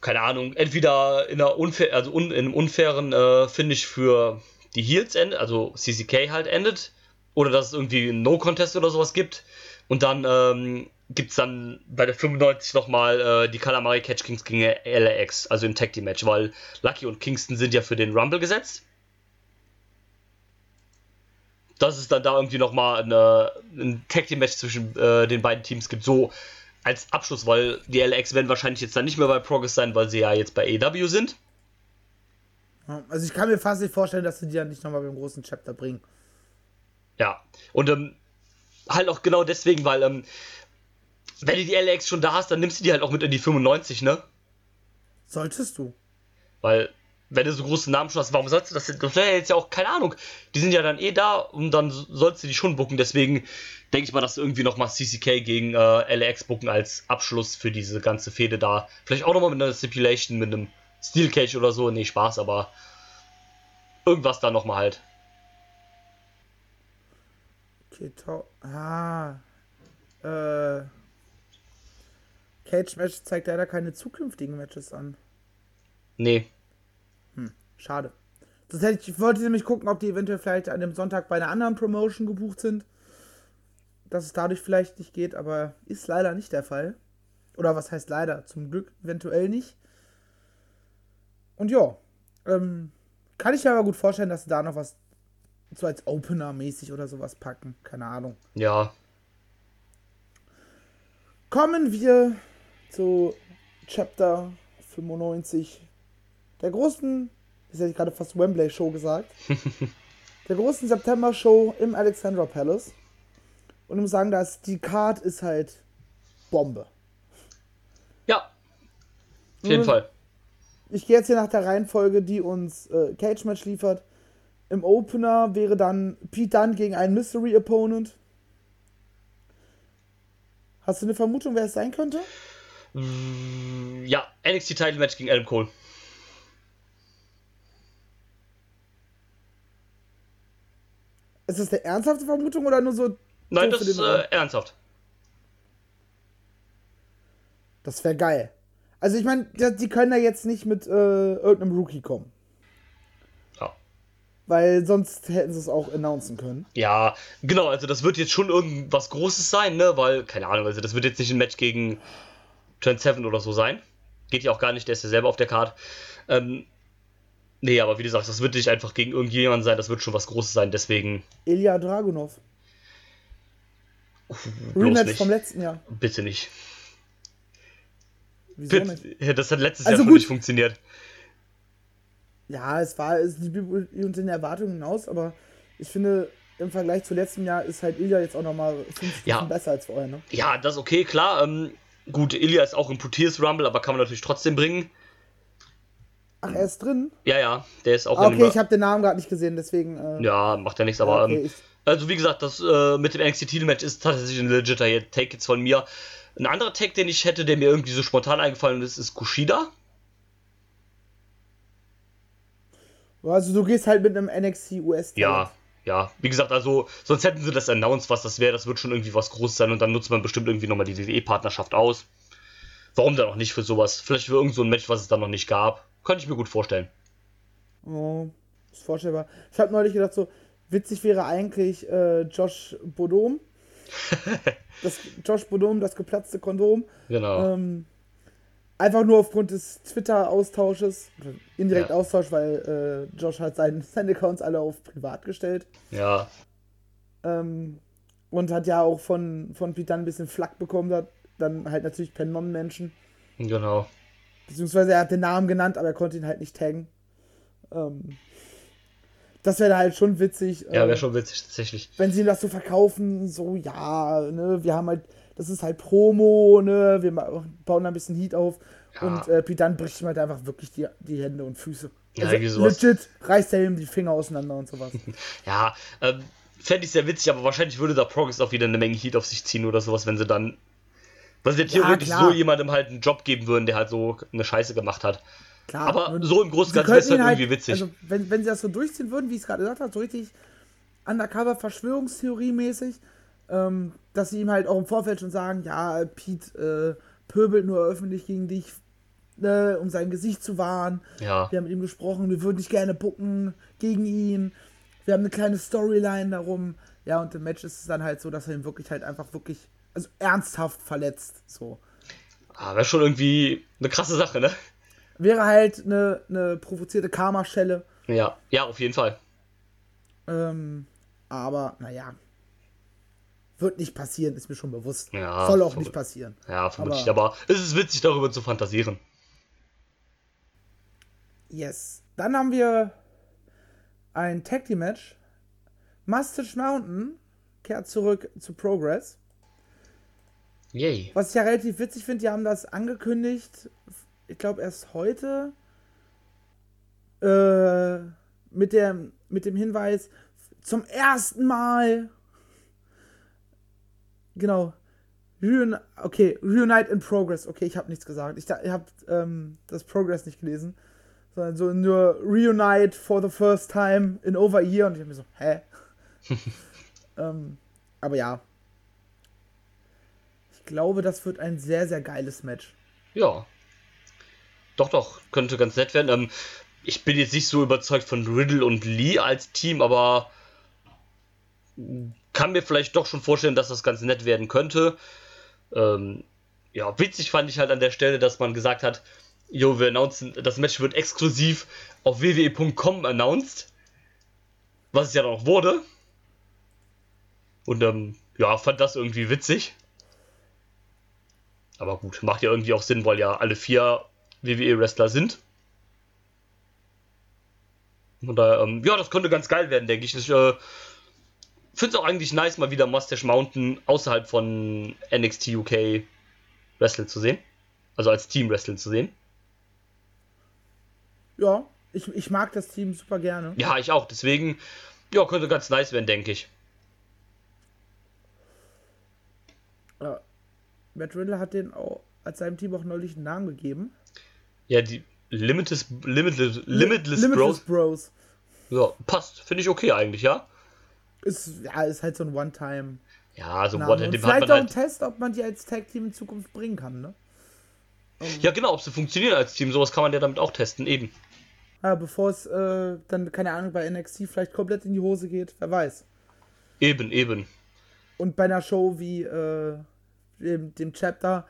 keine Ahnung, entweder in, einer unfair, also un, in einem unfairen äh, Finish für die Heels endet, also CCK halt endet, oder dass es irgendwie einen No-Contest oder sowas gibt. Und dann ähm, gibt es dann bei der 95 nochmal äh, die Calamari Catch Kings gegen LAX, also im Tag Team Match, weil Lucky und Kingston sind ja für den Rumble gesetzt. Dass es dann da irgendwie nochmal eine, ein Tag Team Match zwischen äh, den beiden Teams gibt, so als Abschluss, weil die LAX werden wahrscheinlich jetzt dann nicht mehr bei Progress sein, weil sie ja jetzt bei AEW sind. Also ich kann mir fast nicht vorstellen, dass sie die dann nicht nochmal beim großen Chapter bringen. Ja, und ähm, halt auch genau deswegen, weil ähm, wenn du die LAX schon da hast, dann nimmst du die halt auch mit in die 95, ne? Solltest du. Weil, wenn du so große Namen schon hast, warum sollst du das? Das wäre jetzt ja auch, keine Ahnung. Die sind ja dann eh da und dann sollst du die schon bucken. Deswegen denke ich mal, dass du irgendwie nochmal CCK gegen äh, LAX bucken als Abschluss für diese ganze Fehde da. Vielleicht auch nochmal mit einer Stipulation, mit einem Steel Cage oder so. Nee, Spaß, aber irgendwas da nochmal halt. Okay, tau ah. Äh. Cage Match zeigt leider keine zukünftigen Matches an. Nee. Schade. Das hätte ich, ich wollte nämlich gucken, ob die eventuell vielleicht an dem Sonntag bei einer anderen Promotion gebucht sind. Dass es dadurch vielleicht nicht geht, aber ist leider nicht der Fall. Oder was heißt leider? Zum Glück eventuell nicht. Und ja, ähm, kann ich mir aber gut vorstellen, dass sie da noch was so als Opener-mäßig oder sowas packen. Keine Ahnung. Ja. Kommen wir zu Chapter 95 der großen, das hätte ich gerade fast Wembley Show gesagt, der großen September Show im Alexandra Palace. Und ich muss sagen, dass die Card ist halt Bombe. Ja. Auf jeden Mhm. Fall. Ich gehe jetzt hier nach der Reihenfolge, die uns äh, Cage Match liefert. Im Opener wäre dann Pete Dunne gegen einen Mystery Opponent. Hast du eine Vermutung, wer es sein könnte? Ja, NXT Title Match gegen Adam Cole. Ist das eine ernsthafte Vermutung oder nur so? Nein, das ist äh, ernsthaft. Das wäre geil. Also ich meine, die können da jetzt nicht mit äh, irgendeinem Rookie kommen. Weil sonst hätten sie es auch announcen können. Ja, genau, also das wird jetzt schon irgendwas Großes sein, ne? Weil, keine Ahnung, also das wird jetzt nicht ein Match gegen Trent Seven oder so sein. Geht ja auch gar nicht, der ist ja selber auf der Karte. Ähm, nee, aber wie du sagst, das wird nicht einfach gegen irgendjemanden sein, das wird schon was Großes sein, deswegen Ilya Dragunov. Rematch vom letzten Jahr. Bitte nicht. Wieso nicht? Das hat letztes Also Jahr schon gut. nicht funktioniert. Ja, es war es blieb unter den Erwartungen hinaus, aber ich finde, im Vergleich zu letztem Jahr ist halt Ilya jetzt auch nochmal fünf Ja. besser als vorher, ne? Ja, das ist okay, klar. Ähm, gut, Ilya ist auch im Putiers Rumble, aber kann man natürlich trotzdem bringen. Ach, er ist drin? Ja, ja, der ist auch Ah, in okay, ich habe den Namen gerade nicht gesehen, deswegen. Äh, Ja, macht ja nichts, aber okay, ähm, also wie gesagt, das äh, mit dem NXT-Titelmatch ist tatsächlich ein legitter Take jetzt von mir. Ein anderer Take, den ich hätte, der mir irgendwie so spontan eingefallen ist, ist Kushida. Also du gehst halt mit einem NXT US. Ja, ja. Wie gesagt, also sonst hätten sie das announced, was das wäre. Das wird schon irgendwie was Großes sein und dann nutzt man bestimmt irgendwie nochmal die WWE-Partnerschaft aus. Warum dann auch nicht für sowas? Vielleicht für irgend so ein Match, was es dann noch nicht gab. Könnte ich mir gut vorstellen. Oh, ist vorstellbar. Ich habe neulich gedacht, so witzig wäre eigentlich äh, Josh Bodom. das Josh Bodom, das geplatzte Kondom. Genau. Ähm, einfach nur aufgrund des Twitter-Austausches, indirekt Ja. Austausch, weil äh, Josh hat seinen, seine Accounts alle auf privat gestellt. ja. Ähm, und hat ja auch von, von Pete ein bisschen Flack bekommen, hat, dann halt natürlich per Non-Menschen. Genau. Beziehungsweise er hat den Namen genannt, aber er konnte ihn halt nicht taggen. Ähm, das wäre halt schon witzig. Ja, wäre schon witzig, tatsächlich. wenn sie das so verkaufen, so ja, ne, wir haben halt, das ist halt Promo, ne, wir bauen da ein bisschen Heat auf Ja. und äh, Pete dann bricht ihm halt einfach wirklich die, die Hände und Füße. Ja, Also legit reißt er ihm die Finger auseinander und sowas. Ja, ähm, fände ich sehr witzig, aber wahrscheinlich würde da Progress auch wieder eine Menge Heat auf sich ziehen oder sowas, wenn sie dann. Weil sie theoretisch klar. so jemandem halt einen Job geben würden, der halt so eine Scheiße gemacht hat. Klar, Aber so im Großen und Ganzen wäre es könnten halt irgendwie witzig. Also, wenn, wenn sie das so durchziehen würden, wie ich es gerade gesagt habe, so richtig Undercover-Verschwörungstheorie-mäßig, ähm, dass sie ihm halt auch im Vorfeld schon sagen, ja, Pete äh, pöbelt nur öffentlich gegen dich, ne, um sein Gesicht zu wahren. Ja. Wir haben mit ihm gesprochen, wir würden dich gerne bucken gegen ihn. Wir haben eine kleine Storyline darum. Ja, und im Match ist es dann halt so, dass er ihn wirklich halt einfach wirklich, also ernsthaft verletzt. So. Ah, wäre schon irgendwie eine krasse Sache, ne? Wäre halt eine, eine provozierte Karma-Schelle. Ja, ja, auf jeden Fall. Ähm, aber, naja. Wird nicht passieren, ist mir schon bewusst. Ja, Soll auch nicht passieren. Ja, vermutlich, aber, es ist witzig, darüber zu fantasieren. Yes. Dann haben wir ein Tag Team Match. Mustache Mountain kehrt zurück zu Progress. Yay. Was ich ja relativ witzig finde, die haben das angekündigt, ich glaube erst heute, äh, mit, der, mit dem Hinweis, zum ersten Mal, genau, Reun okay, Reunite in Progress, okay, ich habe nichts gesagt, ich, ich habe ähm, das Progress nicht gelesen, sondern so nur Reunite for the first time in over a year und ich habe mir so, hä? ähm, aber ja, ich glaube, das wird ein sehr, sehr geiles Match. Ja. Doch, doch, könnte ganz nett werden. Ähm, ich bin jetzt nicht so überzeugt von Riddle und Lee als Team, aber kann mir vielleicht doch schon vorstellen, dass das ganz nett werden könnte. Ähm, ja, witzig fand ich halt an der Stelle, dass man gesagt hat, jo, wir announcen, das Match wird exklusiv auf wwe.com announced. Was es ja dann auch wurde. Und ähm, ja, fand das irgendwie witzig. Aber gut, macht ja irgendwie auch Sinn, weil ja alle vier WWE-Wrestler sind. Und da, ähm, ja, das könnte ganz geil werden, denke ich. Ich äh, finde es auch eigentlich nice, mal wieder Mustache Mountain außerhalb von NXT UK Wrestle zu sehen. Also als Team Wrestle zu sehen. Ja, ich, ich mag das Team super gerne. Ja, ich auch. Deswegen, ja, könnte ganz nice werden, denke ich. Ja. Matt Riddle hat den auch als seinem Team auch neulich einen Namen gegeben. Ja, die Limitless, Limitless, Limitless, Limitless Bros. Bros. Ja, passt. Finde ich okay eigentlich, ja. Ist, ja, ist halt so ein One-Time. Ja, Und dem hat vielleicht man auch ein halt. Test, ob man die als Tag-Team in Zukunft bringen kann, ne? Ja, genau, ob sie funktionieren als Team. Sowas kann man ja damit auch testen, eben. Ja, bevor es äh, dann, keine Ahnung, bei NXT vielleicht komplett in die Hose geht, wer weiß. Eben, eben. Und bei einer Show wie äh, dem, dem Chapter,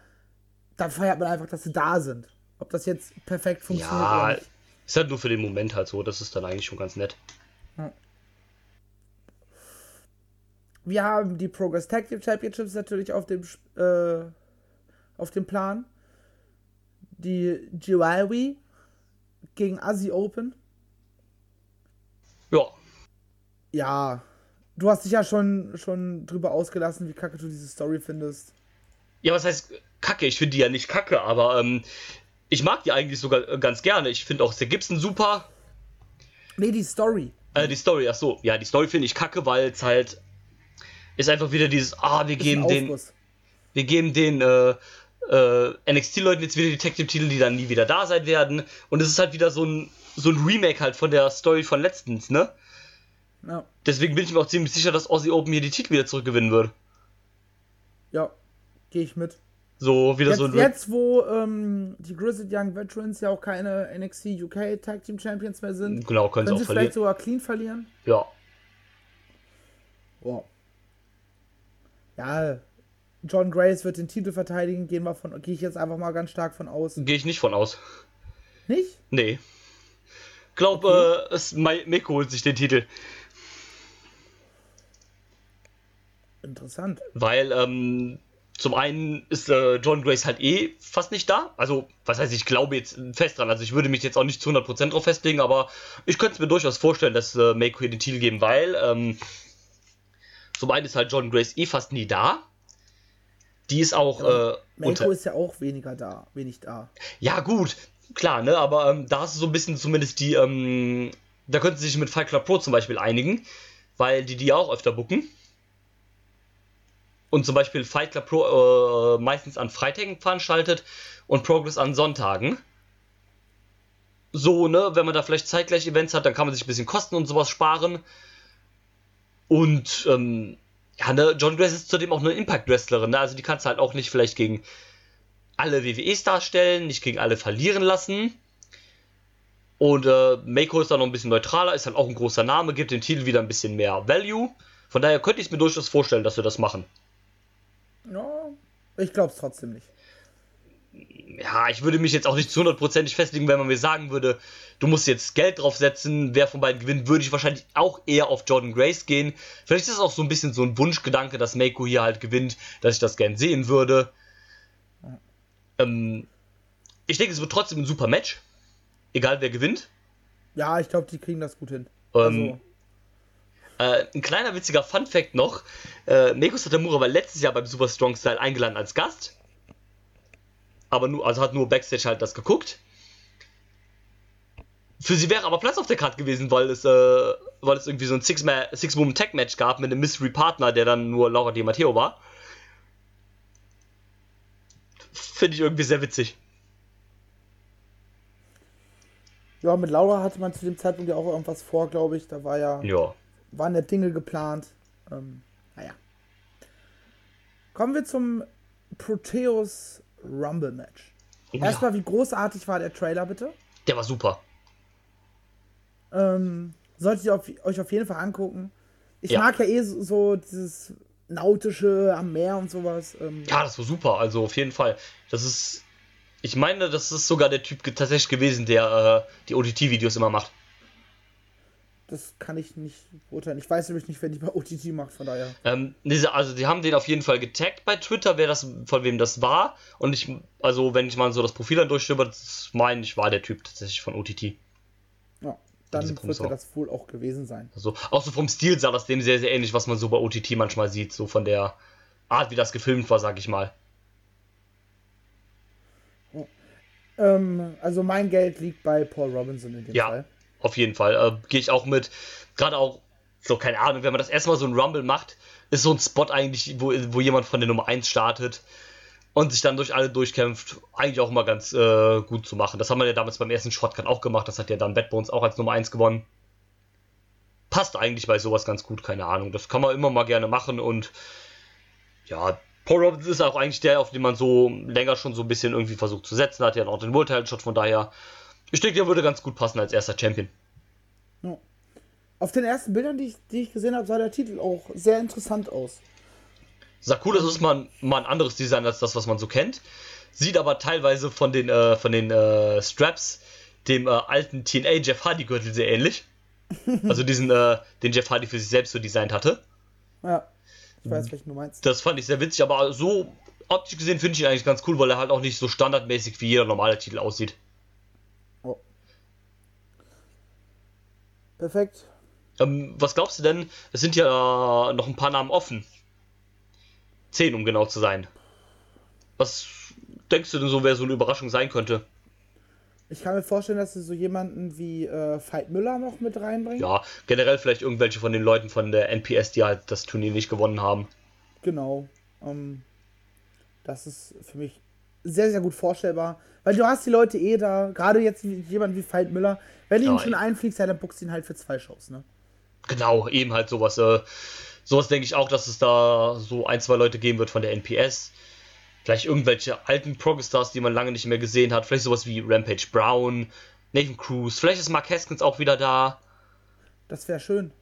da feiert man einfach, dass sie da sind. Ob das jetzt perfekt funktioniert oder Ja, nicht. ist halt nur für den Moment halt so. Das ist dann eigentlich schon ganz nett. Wir haben die Progress Tag Team Championships natürlich auf dem, äh, auf dem Plan. Die Jiwawi gegen Aussie Open. Ja. Ja, du hast dich ja schon, schon drüber ausgelassen, wie kacke du diese Story findest. Ja, was heißt kacke? Ich finde die ja nicht kacke, aber ähm, Ich mag die eigentlich sogar äh, ganz gerne. Ich finde auch Sir Gibson super. Nee, die Story. Äh, die Story, ach so. Ja, die Story finde ich kacke, weil es halt ist einfach wieder dieses, ah, wir geben den, wir geben den äh, äh, NXT-Leuten jetzt wieder Detective-Titel, die dann nie wieder da sein werden. Und es ist halt wieder so ein, so ein Remake halt von der Story von letztens, ne? Ja, Deswegen bin ich mir auch ziemlich sicher, dass Aussie Open hier die Titel wieder zurückgewinnen wird. ja gehe ich mit. So wieder Jetzt, so ein jetzt wo ähm, die Grizzled Young Veterans ja auch keine NXT UK Tag Team Champions mehr sind, Genau, können sie können auch sie verlieren. vielleicht sogar clean verlieren. Ja. Wow. Ja, John Grace wird den Titel verteidigen, gehen wir von, gehe ich jetzt einfach mal ganz stark von aus. Gehe ich nicht von aus. Nicht? Nee. Glaub, äh, es, Mai- Meko holt sich den Titel. Interessant. Weil, ähm, zum einen ist äh, John Grace halt eh fast nicht da. Also, was heißt, ich glaube jetzt fest dran. Also, ich würde mich jetzt auch nicht zu 100% drauf festlegen, aber ich könnte es mir durchaus vorstellen, dass äh, Mako hier den Titel geben, weil, ähm, zum einen ist halt John Grace eh fast nie da. Die ist auch, äh, Melko ist ja auch weniger da, wenig da. Ja, gut, klar, ne? Aber ähm, da hast du so ein bisschen zumindest die, ähm, da könnten sie sich mit Fight Club Pro zum Beispiel einigen, weil die die auch öfter bucken. Und zum Beispiel Fight Club Pro äh, meistens an Freitagen veranstaltet und Progress an Sonntagen. So, ne, wenn man da vielleicht zeitgleich Events hat, dann kann man sich ein bisschen Kosten und sowas sparen. Und, ähm, ja, ne, John Grace ist zudem auch eine Impact-Wrestlerin, ne? Also die kannst du halt auch nicht vielleicht gegen alle WWEs darstellen, nicht gegen alle verlieren lassen. Und äh, Mako ist da noch ein bisschen neutraler, ist halt auch ein großer Name, gibt dem Titel wieder ein bisschen mehr Value. Von daher könnte ich mir durchaus vorstellen, dass wir das machen. Ja, ich glaube es trotzdem nicht. Ja, ich würde mich jetzt auch nicht zu hundertprozentig festlegen, wenn man mir sagen würde, du musst jetzt Geld draufsetzen, wer von beiden gewinnt, würde ich wahrscheinlich auch eher auf Jordan Grace gehen. Vielleicht ist es auch so ein bisschen so ein Wunschgedanke, dass Mako hier halt gewinnt, dass ich das gern sehen würde. Ähm, ich denke, es wird trotzdem ein super Match. Egal wer gewinnt. Ja, ich glaube, die kriegen das gut hin. Ähm, Äh, ein kleiner witziger Fun-Fact noch: äh, Meko Satamura war letztes Jahr beim Super Strong Style eingeladen als Gast. Aber nur, also hat nur Backstage halt das geguckt. Für sie wäre aber Platz auf der Karte gewesen, weil es, äh, weil es irgendwie so ein Six-Woman-Tag-Match gab mit einem Mystery-Partner, der dann nur Laura Di Matteo war. Finde ich irgendwie sehr witzig. ja, mit Laura hatte man zu dem Zeitpunkt ja auch irgendwas vor, glaube ich. Da war ja, Ja. waren ja Dinge geplant. Ähm, naja. Kommen wir zum Proteus Rumble Match. Erstmal, wie großartig war der Trailer, bitte? Der war super. Ähm, solltet ihr auf, euch auf jeden Fall angucken. Ich Ja. mag ja eh so, so dieses nautische am Meer und sowas. Ähm, Ja, das war super, also auf jeden Fall. Das ist. Ich meine, das ist sogar der Typ tatsächlich gewesen, der äh, die OTT-Videos immer macht. Das kann ich nicht beurteilen. Ich weiß nämlich nicht, wer die bei OTT macht, von daher. Ähm, diese, also die haben den auf jeden Fall getaggt bei Twitter, wer das, von wem das war. Und ich, also wenn ich mal so das Profil dann durchstöber, das meine ich, war der Typ tatsächlich von OTT. Ja, dann wird er das wohl auch gewesen sein. Also auch so vom Stil sah das dem sehr, sehr ähnlich, was man so bei OTT manchmal sieht, so von der Art, wie das gefilmt war, sag ich mal. Ähm, also mein Geld liegt bei Paul Robinson in dem Ja, Fall. Auf jeden Fall. Äh, Gehe ich auch mit. Gerade auch, so keine Ahnung, wenn man das erstmal so ein Rumble macht, ist so ein Spot eigentlich, wo, wo jemand von der Nummer 1 startet und sich dann durch alle durchkämpft, eigentlich auch immer ganz äh, gut zu machen. Das haben wir ja damals beim ersten Shotgun auch gemacht. Das hat ja dann Bad Bones auch als Nummer 1 gewonnen. Passt eigentlich bei sowas ganz gut, keine Ahnung. Das kann man immer mal gerne machen und ja, Paul Robinson ist auch eigentlich der, auf den man so länger schon so ein bisschen irgendwie versucht zu setzen. Hat ja auch den World Title Shot, von daher. Ich denke, der würde ganz gut passen als erster Champion. Ja. Auf den ersten Bildern, die ich, die ich gesehen habe, sah der Titel auch sehr interessant aus. Sah cool, das ist mal, ein- mal ein anderes Design als das, was man so kennt. Sieht aber teilweise von den, äh, von den äh, Straps dem äh, alten TNA Jeff Hardy Gürtel sehr ähnlich. Also diesen, äh, den Jeff Hardy für sich selbst so designt hatte. Ja, ich weiß, welchen du meinst. Das fand ich sehr witzig, aber so optisch gesehen finde ich ihn eigentlich ganz cool, weil er halt auch nicht so standardmäßig wie jeder normale Titel aussieht. Perfekt. Ähm, was glaubst du denn? Es sind ja noch ein paar Namen offen. Zehn, um genau zu sein. Was denkst du denn so, wer so eine Überraschung sein könnte? Ich kann mir vorstellen, dass sie so jemanden wie äh, Veit Müller noch mit reinbringen. Ja, generell vielleicht irgendwelche von den Leuten von der NPS, die halt das Turnier nicht gewonnen haben. Genau. Ähm, das ist für mich sehr, sehr gut vorstellbar. Weil du hast die Leute eh da, gerade jetzt wie, jemand wie Veit Müller, wenn du ihn schon einfliegst, ja, dann boxt ihn halt für zwei Shows, ne? Genau, eben halt sowas. Äh, sowas denke ich auch, dass es da so ein, zwei Leute geben wird von der NPS. Vielleicht irgendwelche alten Progstars, die man lange nicht mehr gesehen hat. Vielleicht sowas wie Rampage Brown, Nathan Cruz. Vielleicht ist Mark Haskins auch wieder da. Das wäre schön.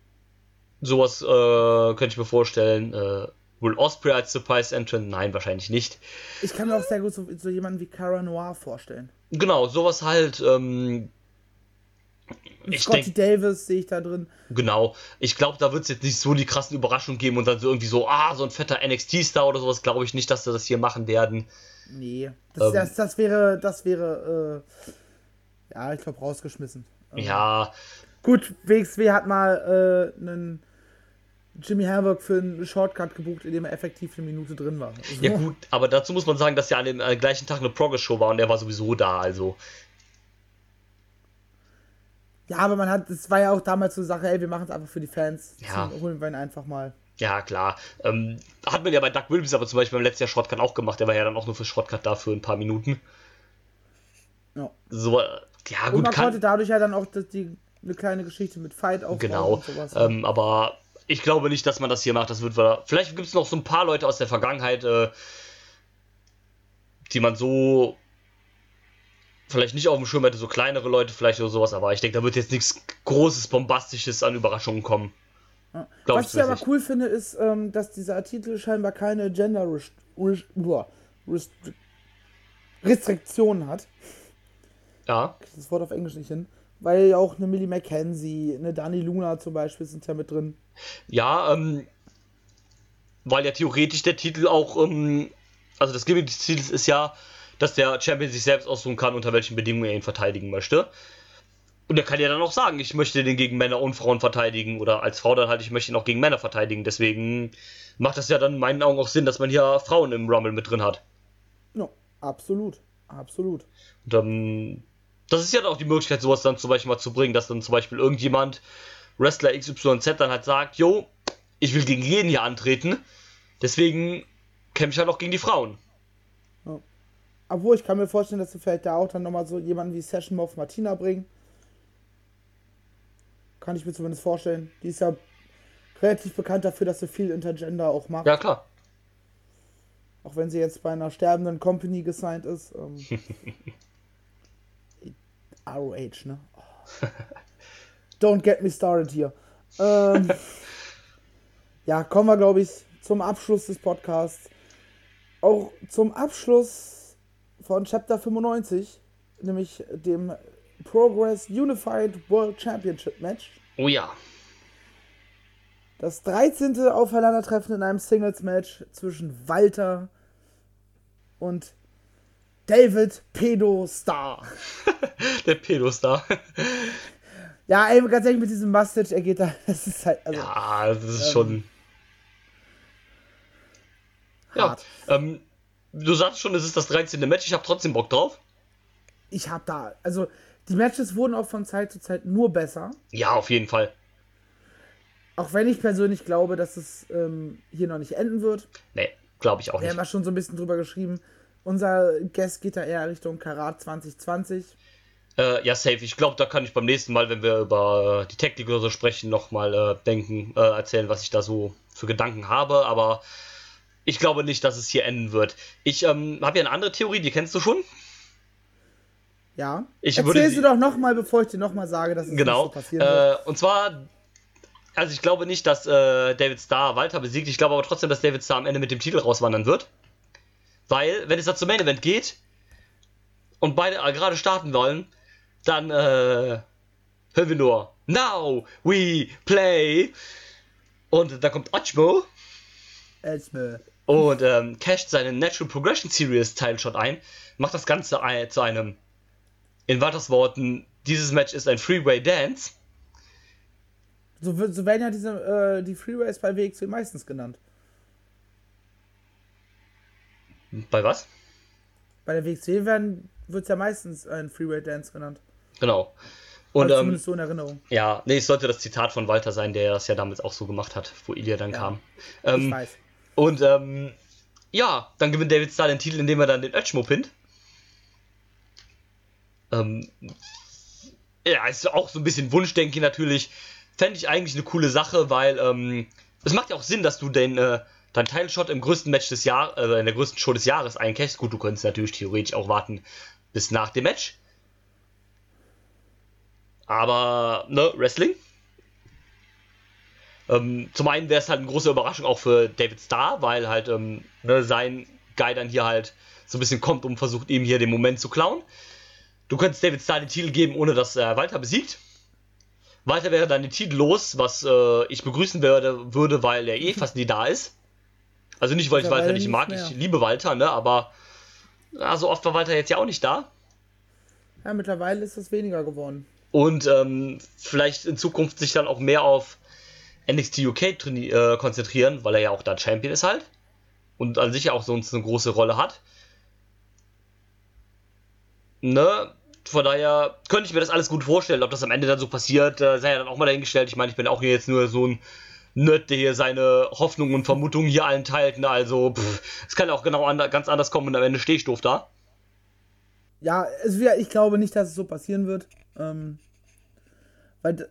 Sowas äh, könnte ich mir vorstellen. Äh, Will Osprey als Surprise Entrant? Nein, wahrscheinlich nicht. Ich kann mir auch sehr gut so, so jemanden wie Cara Noir vorstellen. Genau, sowas halt. Ähm, ich Scotty denke, Davis sehe ich da drin. genau. Ich glaube, da wird es jetzt nicht so die krassen Überraschungen geben und dann so irgendwie so, ah, so ein fetter NXT-Star oder sowas. Glaube ich nicht, dass sie das hier machen werden. Nee. Das, Ähm. das, das wäre, das wäre, äh, ja, ich glaube, rausgeschmissen. Ähm, Ja, Gut, WXW hat mal äh, einen Jimmy Havoc für einen Shortcut gebucht, in dem er effektiv eine Minute drin war. So. ja gut, aber dazu muss man sagen, dass ja an dem äh, gleichen Tag eine Progress-Show war und er war sowieso da, also. Ja, aber man hat, es war ja auch damals so eine Sache, ey, wir machen es einfach für die Fans. Ja. Deswegen Holen wir ihn einfach mal. Ja, klar. Ähm, hat man ja bei Doug Williams aber zum Beispiel beim letzten Jahr Shortcut auch gemacht. Der war ja dann auch nur für Shortcut da für ein paar Minuten. Ja. So, ja, Und gut, man kann. konnte dadurch ja dann auch die, eine kleine Geschichte mit Fight aufbauen Genau. und sowas. Ähm, aber ich glaube nicht, dass man das hier macht. Das wird wir- Vielleicht gibt es noch so ein paar Leute aus der Vergangenheit, äh, die man so vielleicht nicht auf dem Schirm hätte, so kleinere Leute vielleicht oder sowas. Aber ich denke, da wird jetzt nichts Großes, Bombastisches an Überraschungen kommen. Ja. Was ich aber cool finde, ist, ähm, dass dieser Titel scheinbar keine Gender Rest Rest Rest Restriktionen hat. Ja, Ich das Wort auf Englisch nicht hin. Weil ja auch eine Millie McKenzie, eine Dani Luna zum Beispiel sind ja mit drin. Ja, ähm, weil ja theoretisch der Titel auch, ähm, also das Gimmick des Titels ist ja, dass der Champion sich selbst aussuchen kann, unter welchen Bedingungen er ihn verteidigen möchte. Und er kann ja dann auch sagen, ich möchte den gegen Männer und Frauen verteidigen oder als Frau dann halt, ich möchte ihn auch gegen Männer verteidigen. Deswegen macht das ja dann in meinen Augen auch Sinn, dass man hier Frauen im Rumble mit drin hat. Ja, absolut. Absolut. Und, ähm, das ist ja dann auch die Möglichkeit, sowas dann zum Beispiel mal zu bringen, dass dann zum Beispiel irgendjemand, Wrestler XYZ, dann halt sagt, jo, ich will gegen jeden hier antreten, deswegen kämpfe ich halt auch gegen die Frauen. Obwohl, ich kann mir vorstellen, dass sie vielleicht da auch dann nochmal so jemanden wie Session Moff Martina bringen. Kann ich mir zumindest vorstellen. Die ist ja relativ bekannt dafür, dass sie viel Intergender auch macht. Ja, klar. Auch wenn sie jetzt bei einer sterbenden Company gesigned ist. Ähm, ROH, ne? Oh. Don't get me started hier. Ähm, ja, kommen wir, glaube ich, zum Abschluss des Podcasts. Auch zum Abschluss von Chapter 95, nämlich dem Progress Unified World Championship Match. Oh ja. Das 13. Aufeinandertreffen in einem Singles-Match zwischen Walter und David Pedo Star. Der Pedostar. Ja, ey, ganz ehrlich, mit diesem Mustache, er geht da, das ist halt, also, Ja, das ist schon. Ja, ähm, du sagst schon, es ist das 13. Match, ich habe trotzdem Bock drauf. Ich hab da, also, die Matches wurden auch von Zeit zu Zeit nur besser. Ja, auf jeden Fall. Auch wenn ich persönlich glaube, dass es ähm, hier noch nicht enden wird. Nee, glaube ich auch Wir nicht. haben ja schon so ein bisschen drüber geschrieben. Unser Guest geht da eher Richtung Karat 2020. Äh, ja, safe. Ich glaube, da kann ich beim nächsten Mal, wenn wir über äh, die Technik oder so sprechen, nochmal äh, denken, äh, erzählen, was ich da so für Gedanken habe. Aber ich glaube nicht, dass es hier enden wird. Ich ähm, habe ja eine andere Theorie, die kennst du schon. Ja. Ich Erzähl würde sie doch nochmal, bevor ich dir nochmal sage, dass es Genau. so passieren wird. Äh, und zwar, also ich glaube nicht, dass äh, David Starr Walter besiegt. Ich glaube aber trotzdem, dass David Starr am Ende mit dem Titel rauswandern wird. Weil, wenn es da zum Main Event geht und beide äh, gerade starten wollen, dann äh, hören wir nur Now we play. Und da kommt Ochmo Elchme. und ähm, casht seinen Natural Progression Series Teilshot ein, macht das Ganze ein, zu einem, in Walters Worten, dieses Match ist ein Freeway Dance. So, so werden ja diese, äh, die Freeways bei WXW meistens genannt. Bei was? Bei der WXW wird es ja meistens ein Freeway Dance genannt. Genau. Und Also ähm, zumindest so in Erinnerung. ja, nee, es sollte das Zitat von Walter sein, der das ja damals auch so gemacht hat, wo Ilya dann Ja. kam. Ich Ähm, weiß. und ähm, ja, dann gewinnt David Starr den Titel, indem er dann den Ötschmo pinnt. Ähm, ja, ist auch so ein bisschen Wunschdenken natürlich. Fände ich eigentlich eine coole Sache, weil ähm, es macht ja auch Sinn, dass du den, äh, dein Title-Shot im größten Match des Jahres, äh, in der größten Show des Jahres eincashst. Gut, du könntest natürlich theoretisch auch warten bis nach dem Match. Aber, ne, Wrestling. Ähm, zum einen wäre es halt eine große Überraschung auch für David Starr, weil halt ähm, ne, sein Guy dann hier halt so ein bisschen kommt und versucht ihm hier den Moment zu klauen. Du könntest David Starr den Titel geben, ohne dass er Walter besiegt. Walter wäre dann den Titel los, was äh, ich begrüßen würde, würde, weil er eh fast nie da ist. Also nicht, weil ich Walter nicht mag, ich liebe Walter, ne, aber ja, so oft war Walter jetzt ja auch nicht da. Ja, mittlerweile ist es weniger geworden. Und ähm, vielleicht in Zukunft sich dann auch mehr auf NXT UK äh, konzentrieren, weil er ja auch da Champion ist halt und an sich auch sonst eine große Rolle hat. Ne? Von daher könnte ich mir das alles gut vorstellen, ob das am Ende dann so passiert, äh, sei ja dann auch mal dahingestellt. Ich meine, ich bin auch hier jetzt nur so ein Nerd, der hier seine Hoffnungen und Vermutungen hier allen teilt. Ne? Also, es kann auch genau ander ganz anders kommen und am Ende stehe ich doof da. Ja, wär, ich glaube nicht, dass es so passieren wird. Ähm, weil,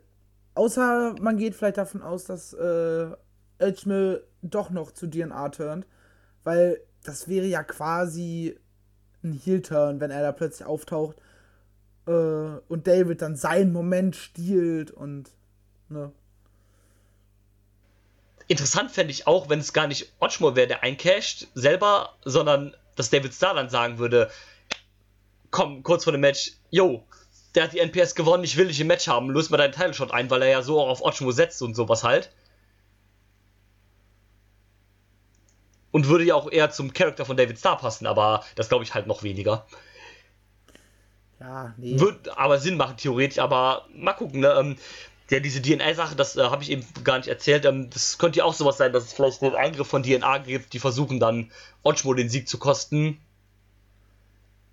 außer man geht vielleicht davon aus, dass äh, Edgemill doch noch zu DNA turnt. Weil das wäre ja quasi ein Heel-Turn, wenn er da plötzlich auftaucht. Äh, und David dann seinen Moment stiehlt und. Ne. Interessant fände ich auch, wenn es gar nicht Otschmo wäre, der eincasht selber, sondern dass David Starr dann sagen würde, komm, kurz vor dem Match, yo, der hat die NPS gewonnen, ich will dich im Match haben, löst mal deinen Title Shot ein, weil er ja so auch auf Otschmo setzt und sowas halt. Und würde ja auch eher zum Charakter von David Starr passen, aber das glaube ich halt noch weniger. Ja, nee. Wird aber Sinn machen, theoretisch, aber mal gucken, ne? Ähm, ja, diese DNA-Sache, das äh, habe ich eben gar nicht erzählt. Ähm, das könnte ja auch sowas sein, dass es vielleicht einen Eingriff von DNA gibt, die versuchen dann Otschmo den Sieg zu kosten.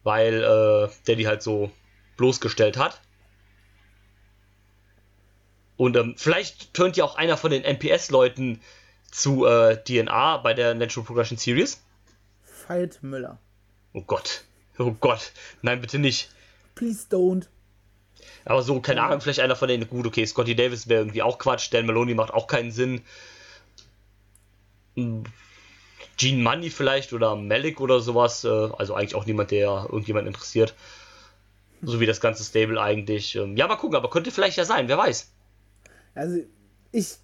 Weil äh, der die halt so bloßgestellt hat. Und ähm, vielleicht turnt ja auch einer von den NPS-Leuten zu äh, DNA bei der Natural Progression Series. Veit Müller. Oh Gott. Oh Gott. Nein, bitte nicht. Please don't. Aber so, keine Ahnung, vielleicht einer von denen, gut, okay, Scotty Davis wäre irgendwie auch Quatsch, Dan Maloney macht auch keinen Sinn. Hm, Gene Money vielleicht oder Malik oder sowas, äh, also eigentlich auch niemand, der irgendjemand interessiert. So wie das ganze Stable eigentlich. Ähm, ja, mal gucken, aber könnte vielleicht ja sein, wer weiß. Also, ich.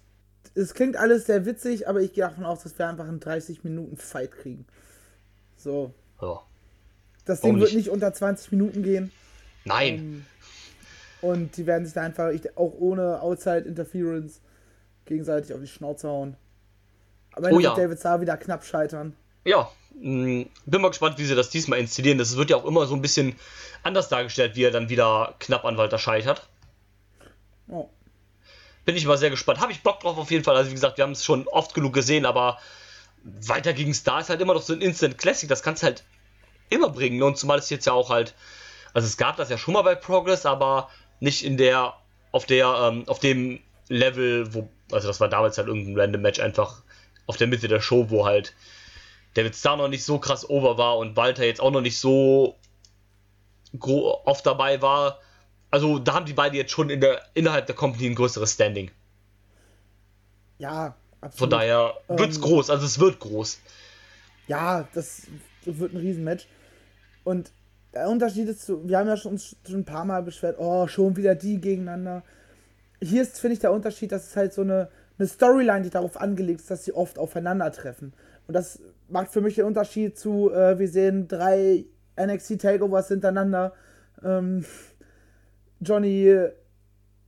Es klingt alles sehr witzig, aber ich gehe davon aus, dass wir einfach einen 30-Minuten-Fight kriegen. So. Ja. Das Ding wird nicht? nicht unter 20 Minuten gehen. Nein, Ähm, und die werden sich da einfach, ich, auch ohne Outside Interference, gegenseitig auf die Schnauze hauen. Aber Oh ja. David Starr wieder knapp scheitern. Ja, mh, bin mal gespannt, wie sie das diesmal inszenieren. Das wird ja auch immer so ein bisschen anders dargestellt, wie er dann wieder knapp an Walter scheitert. Oh. Bin ich mal sehr gespannt. Habe ich Bock drauf auf jeden Fall. Also wie gesagt, wir haben es schon oft genug gesehen, aber weiter gegen Star ist halt immer noch so ein Instant Classic. Das kannst halt immer bringen. Und zumal es jetzt ja auch halt, also es gab das ja schon mal bei Progress, aber nicht in der, auf der, ähm, auf dem Level, wo, also das war damals halt irgendein random Match einfach auf der Mitte der Show, wo halt David Starr noch nicht so krass over war und Walter jetzt auch noch nicht so oft dabei war. Also da haben die beiden jetzt schon in der, innerhalb der Company ein größeres Standing. Ja, absolut. Von daher wird's Ähm, groß, also es wird groß. Ja, das wird ein Riesenmatch. Und der Unterschied ist, so, wir haben ja schon, uns schon ein paar Mal beschwert, oh, schon wieder die gegeneinander. Hier ist, finde ich, der Unterschied, dass es halt so eine, eine Storyline, die darauf angelegt ist, dass sie oft aufeinandertreffen. Und das macht für mich den Unterschied zu, äh, wir sehen drei NXT Takeovers hintereinander. Ähm, Johnny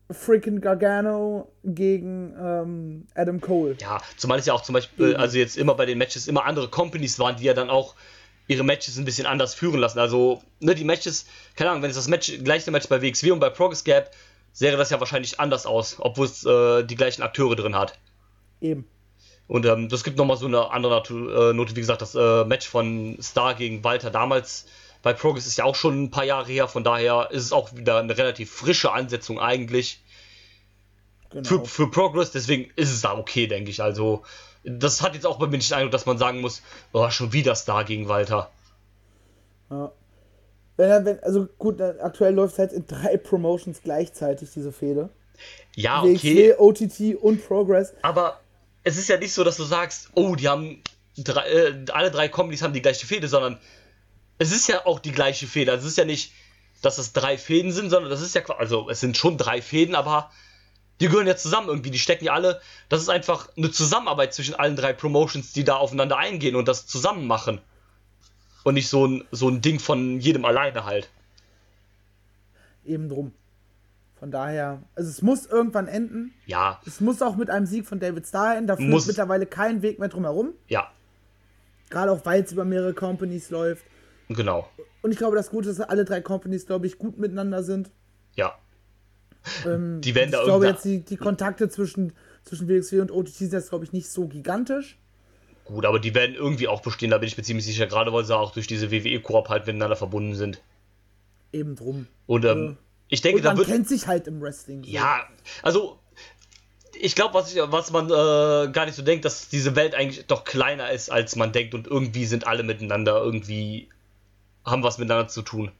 freaking Gargano gegen ähm, Adam Cole. Ja, zumal es ja auch zum Beispiel, Mhm. also jetzt immer bei den Matches immer andere Companies waren, die ja dann auch ihre Matches ein bisschen anders führen lassen. Also, ne, die Matches, keine Ahnung, wenn es das Match, gleiche Match bei WXW und bei Progress gab, sähe das ja wahrscheinlich anders aus, obwohl es äh, die gleichen Akteure drin hat. Eben. Und ähm, das gibt nochmal so eine andere äh, Note, wie gesagt, das äh, Match von Star gegen Walter damals Bei Progress ist ja auch schon ein paar Jahre her, von daher ist es auch wieder eine relativ frische Ansetzung eigentlich Genau. für, für Progress, deswegen ist es da okay, denke ich. Also, das hat jetzt auch bei mir nicht den Eindruck, dass man sagen muss, oh, schon wieder Star gegen Walter. Ja. Wenn, wenn, also gut, äh, aktuell läuft halt in drei Promotions gleichzeitig diese Fehde. Ja, WXW, okay, OTT und Progress. aber es ist ja nicht so, dass du sagst, oh, die haben drei, äh, alle drei Comedies haben die gleiche Fehde, sondern es ist ja auch die gleiche Fehde. Also es ist ja nicht, dass es drei Fäden sind, sondern das ist ja, qua- also es sind schon drei Fäden, aber die gehören ja zusammen irgendwie, die stecken ja alle, das ist einfach eine Zusammenarbeit zwischen allen drei Promotions, die da aufeinander eingehen und das zusammen machen. Und nicht so ein, so ein Ding von jedem alleine halt. Eben drum. Von daher, also es muss irgendwann enden. Ja, Es muss auch mit einem Sieg von David Starr enden. Da führt mittlerweile kein Weg mehr drum herum. ja, Gerade auch, weil es über mehrere Companies läuft. genau. Und ich glaube, das Gute ist, dass alle drei Companies, glaube ich, gut miteinander sind. Ja, Ähm, Die werden da ich glaube jetzt, die, die Kontakte zwischen, zwischen WXW und OTT sind jetzt, glaube ich, nicht so gigantisch. gut, aber die werden irgendwie auch bestehen, da bin ich mir ziemlich sicher, gerade weil sie auch durch diese WWE-Koop halt miteinander verbunden sind. Eben drum. Und ähm, ich denke, Und da man wird. kennt sich halt im Wrestling. so. Ja, also ich glaube, was, ich- was man äh, gar nicht so denkt, dass diese Welt eigentlich doch kleiner ist, als man denkt und irgendwie sind alle miteinander, irgendwie haben was miteinander zu tun.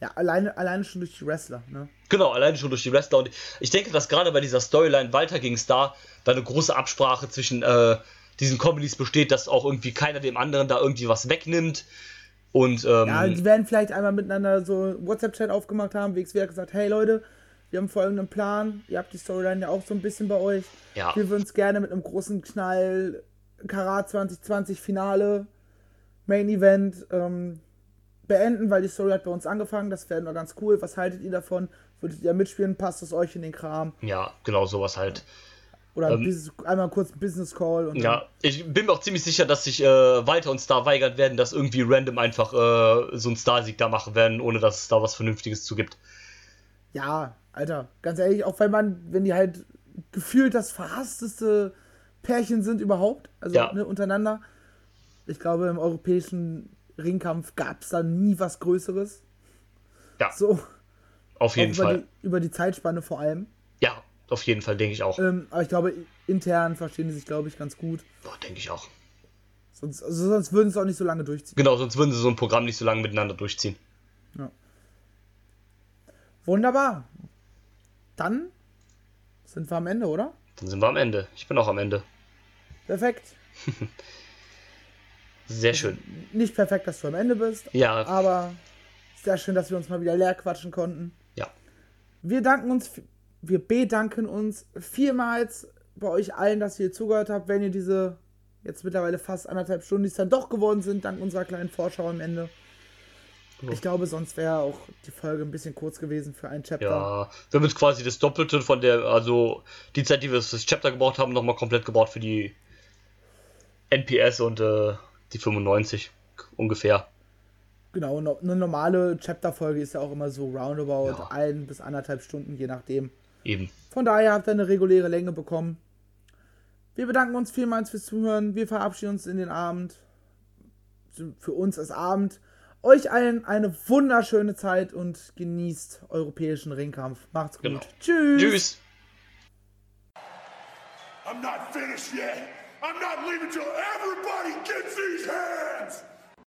Ja, alleine, alleine schon durch die Wrestler, ne? Genau, alleine schon durch die Wrestler. Und ich denke, dass gerade bei dieser Storyline Walter gegen Star da eine große Absprache zwischen äh, diesen Comedies besteht, dass auch irgendwie keiner dem anderen da irgendwie was wegnimmt. Und ähm, Ja, die werden vielleicht einmal miteinander so einen WhatsApp-Chat aufgemacht haben. WXW hat gesagt, hey Leute, wir haben folgenden Plan. Ihr habt die Storyline ja auch so ein bisschen bei euch. Ja. Wir würden es gerne mit einem großen Knall Karat 2020 Finale Main Event ähm, beenden, weil die Story hat bei uns angefangen. Das wäre nur ganz cool. Was haltet ihr davon? Würdet ihr mitspielen? Passt es euch in den Kram? ja, genau sowas halt. Oder Ähm, Business, einmal kurz ein Business Call und Ja, ich bin mir auch ziemlich sicher, dass sich äh, Walter und Star weigern werden, dass irgendwie random einfach äh, so ein Star-Sieg da machen werden, ohne dass es da was Vernünftiges zu gibt. Ja, Alter, ganz ehrlich, auch wenn man, wenn die halt gefühlt das verhassteste Pärchen sind überhaupt, also Ja. ne, untereinander. Ich glaube, im europäischen Ringkampf gab es da nie was Größeres. Ja, So, auf jeden über Fall. die, über die Zeitspanne vor allem. Ja, auf jeden Fall, denke ich auch. Ähm, aber ich glaube, intern verstehen die sich, glaube ich, ganz gut. Boah, denke ich auch. Sonst, also sonst würden sie auch nicht so lange durchziehen. Genau, sonst würden sie so ein Programm nicht so lange miteinander durchziehen. Wunderbar. Dann sind wir am Ende, oder? Dann sind wir am Ende. Ich bin auch am Ende. Perfekt. Sehr schön. Nicht perfekt, dass du am Ende bist, Ja, aber sehr schön, dass wir uns mal wieder leer quatschen konnten. ja. Wir danken uns, wir bedanken uns vielmals bei euch allen, dass ihr zugehört habt, wenn ihr diese jetzt mittlerweile fast anderthalb Stunden, die es dann doch geworden sind, dank unserer kleinen Vorschau am Ende. Ich glaube, sonst wäre auch die Folge ein bisschen kurz gewesen für ein Chapter. Ja, wir haben jetzt quasi das Doppelte von der, also die Zeit, die wir fürs Chapter gebraucht haben, nochmal komplett gebraucht für die NPS und äh, die 95 ungefähr. Genau, eine normale Chapter-Folge ist ja auch immer so roundabout Ja. ein bis anderthalb Stunden, je nachdem. Eben. Von daher habt ihr eine reguläre Länge bekommen. Wir bedanken uns vielmals fürs Zuhören. Wir verabschieden uns in den Abend. Für uns ist Abend. Euch allen eine wunderschöne Zeit und genießt europäischen Ringkampf. Macht's gut. Genau. Tschüss. Tschüss. I'm not finished yet. I'm not leaving till everybody gets these hands.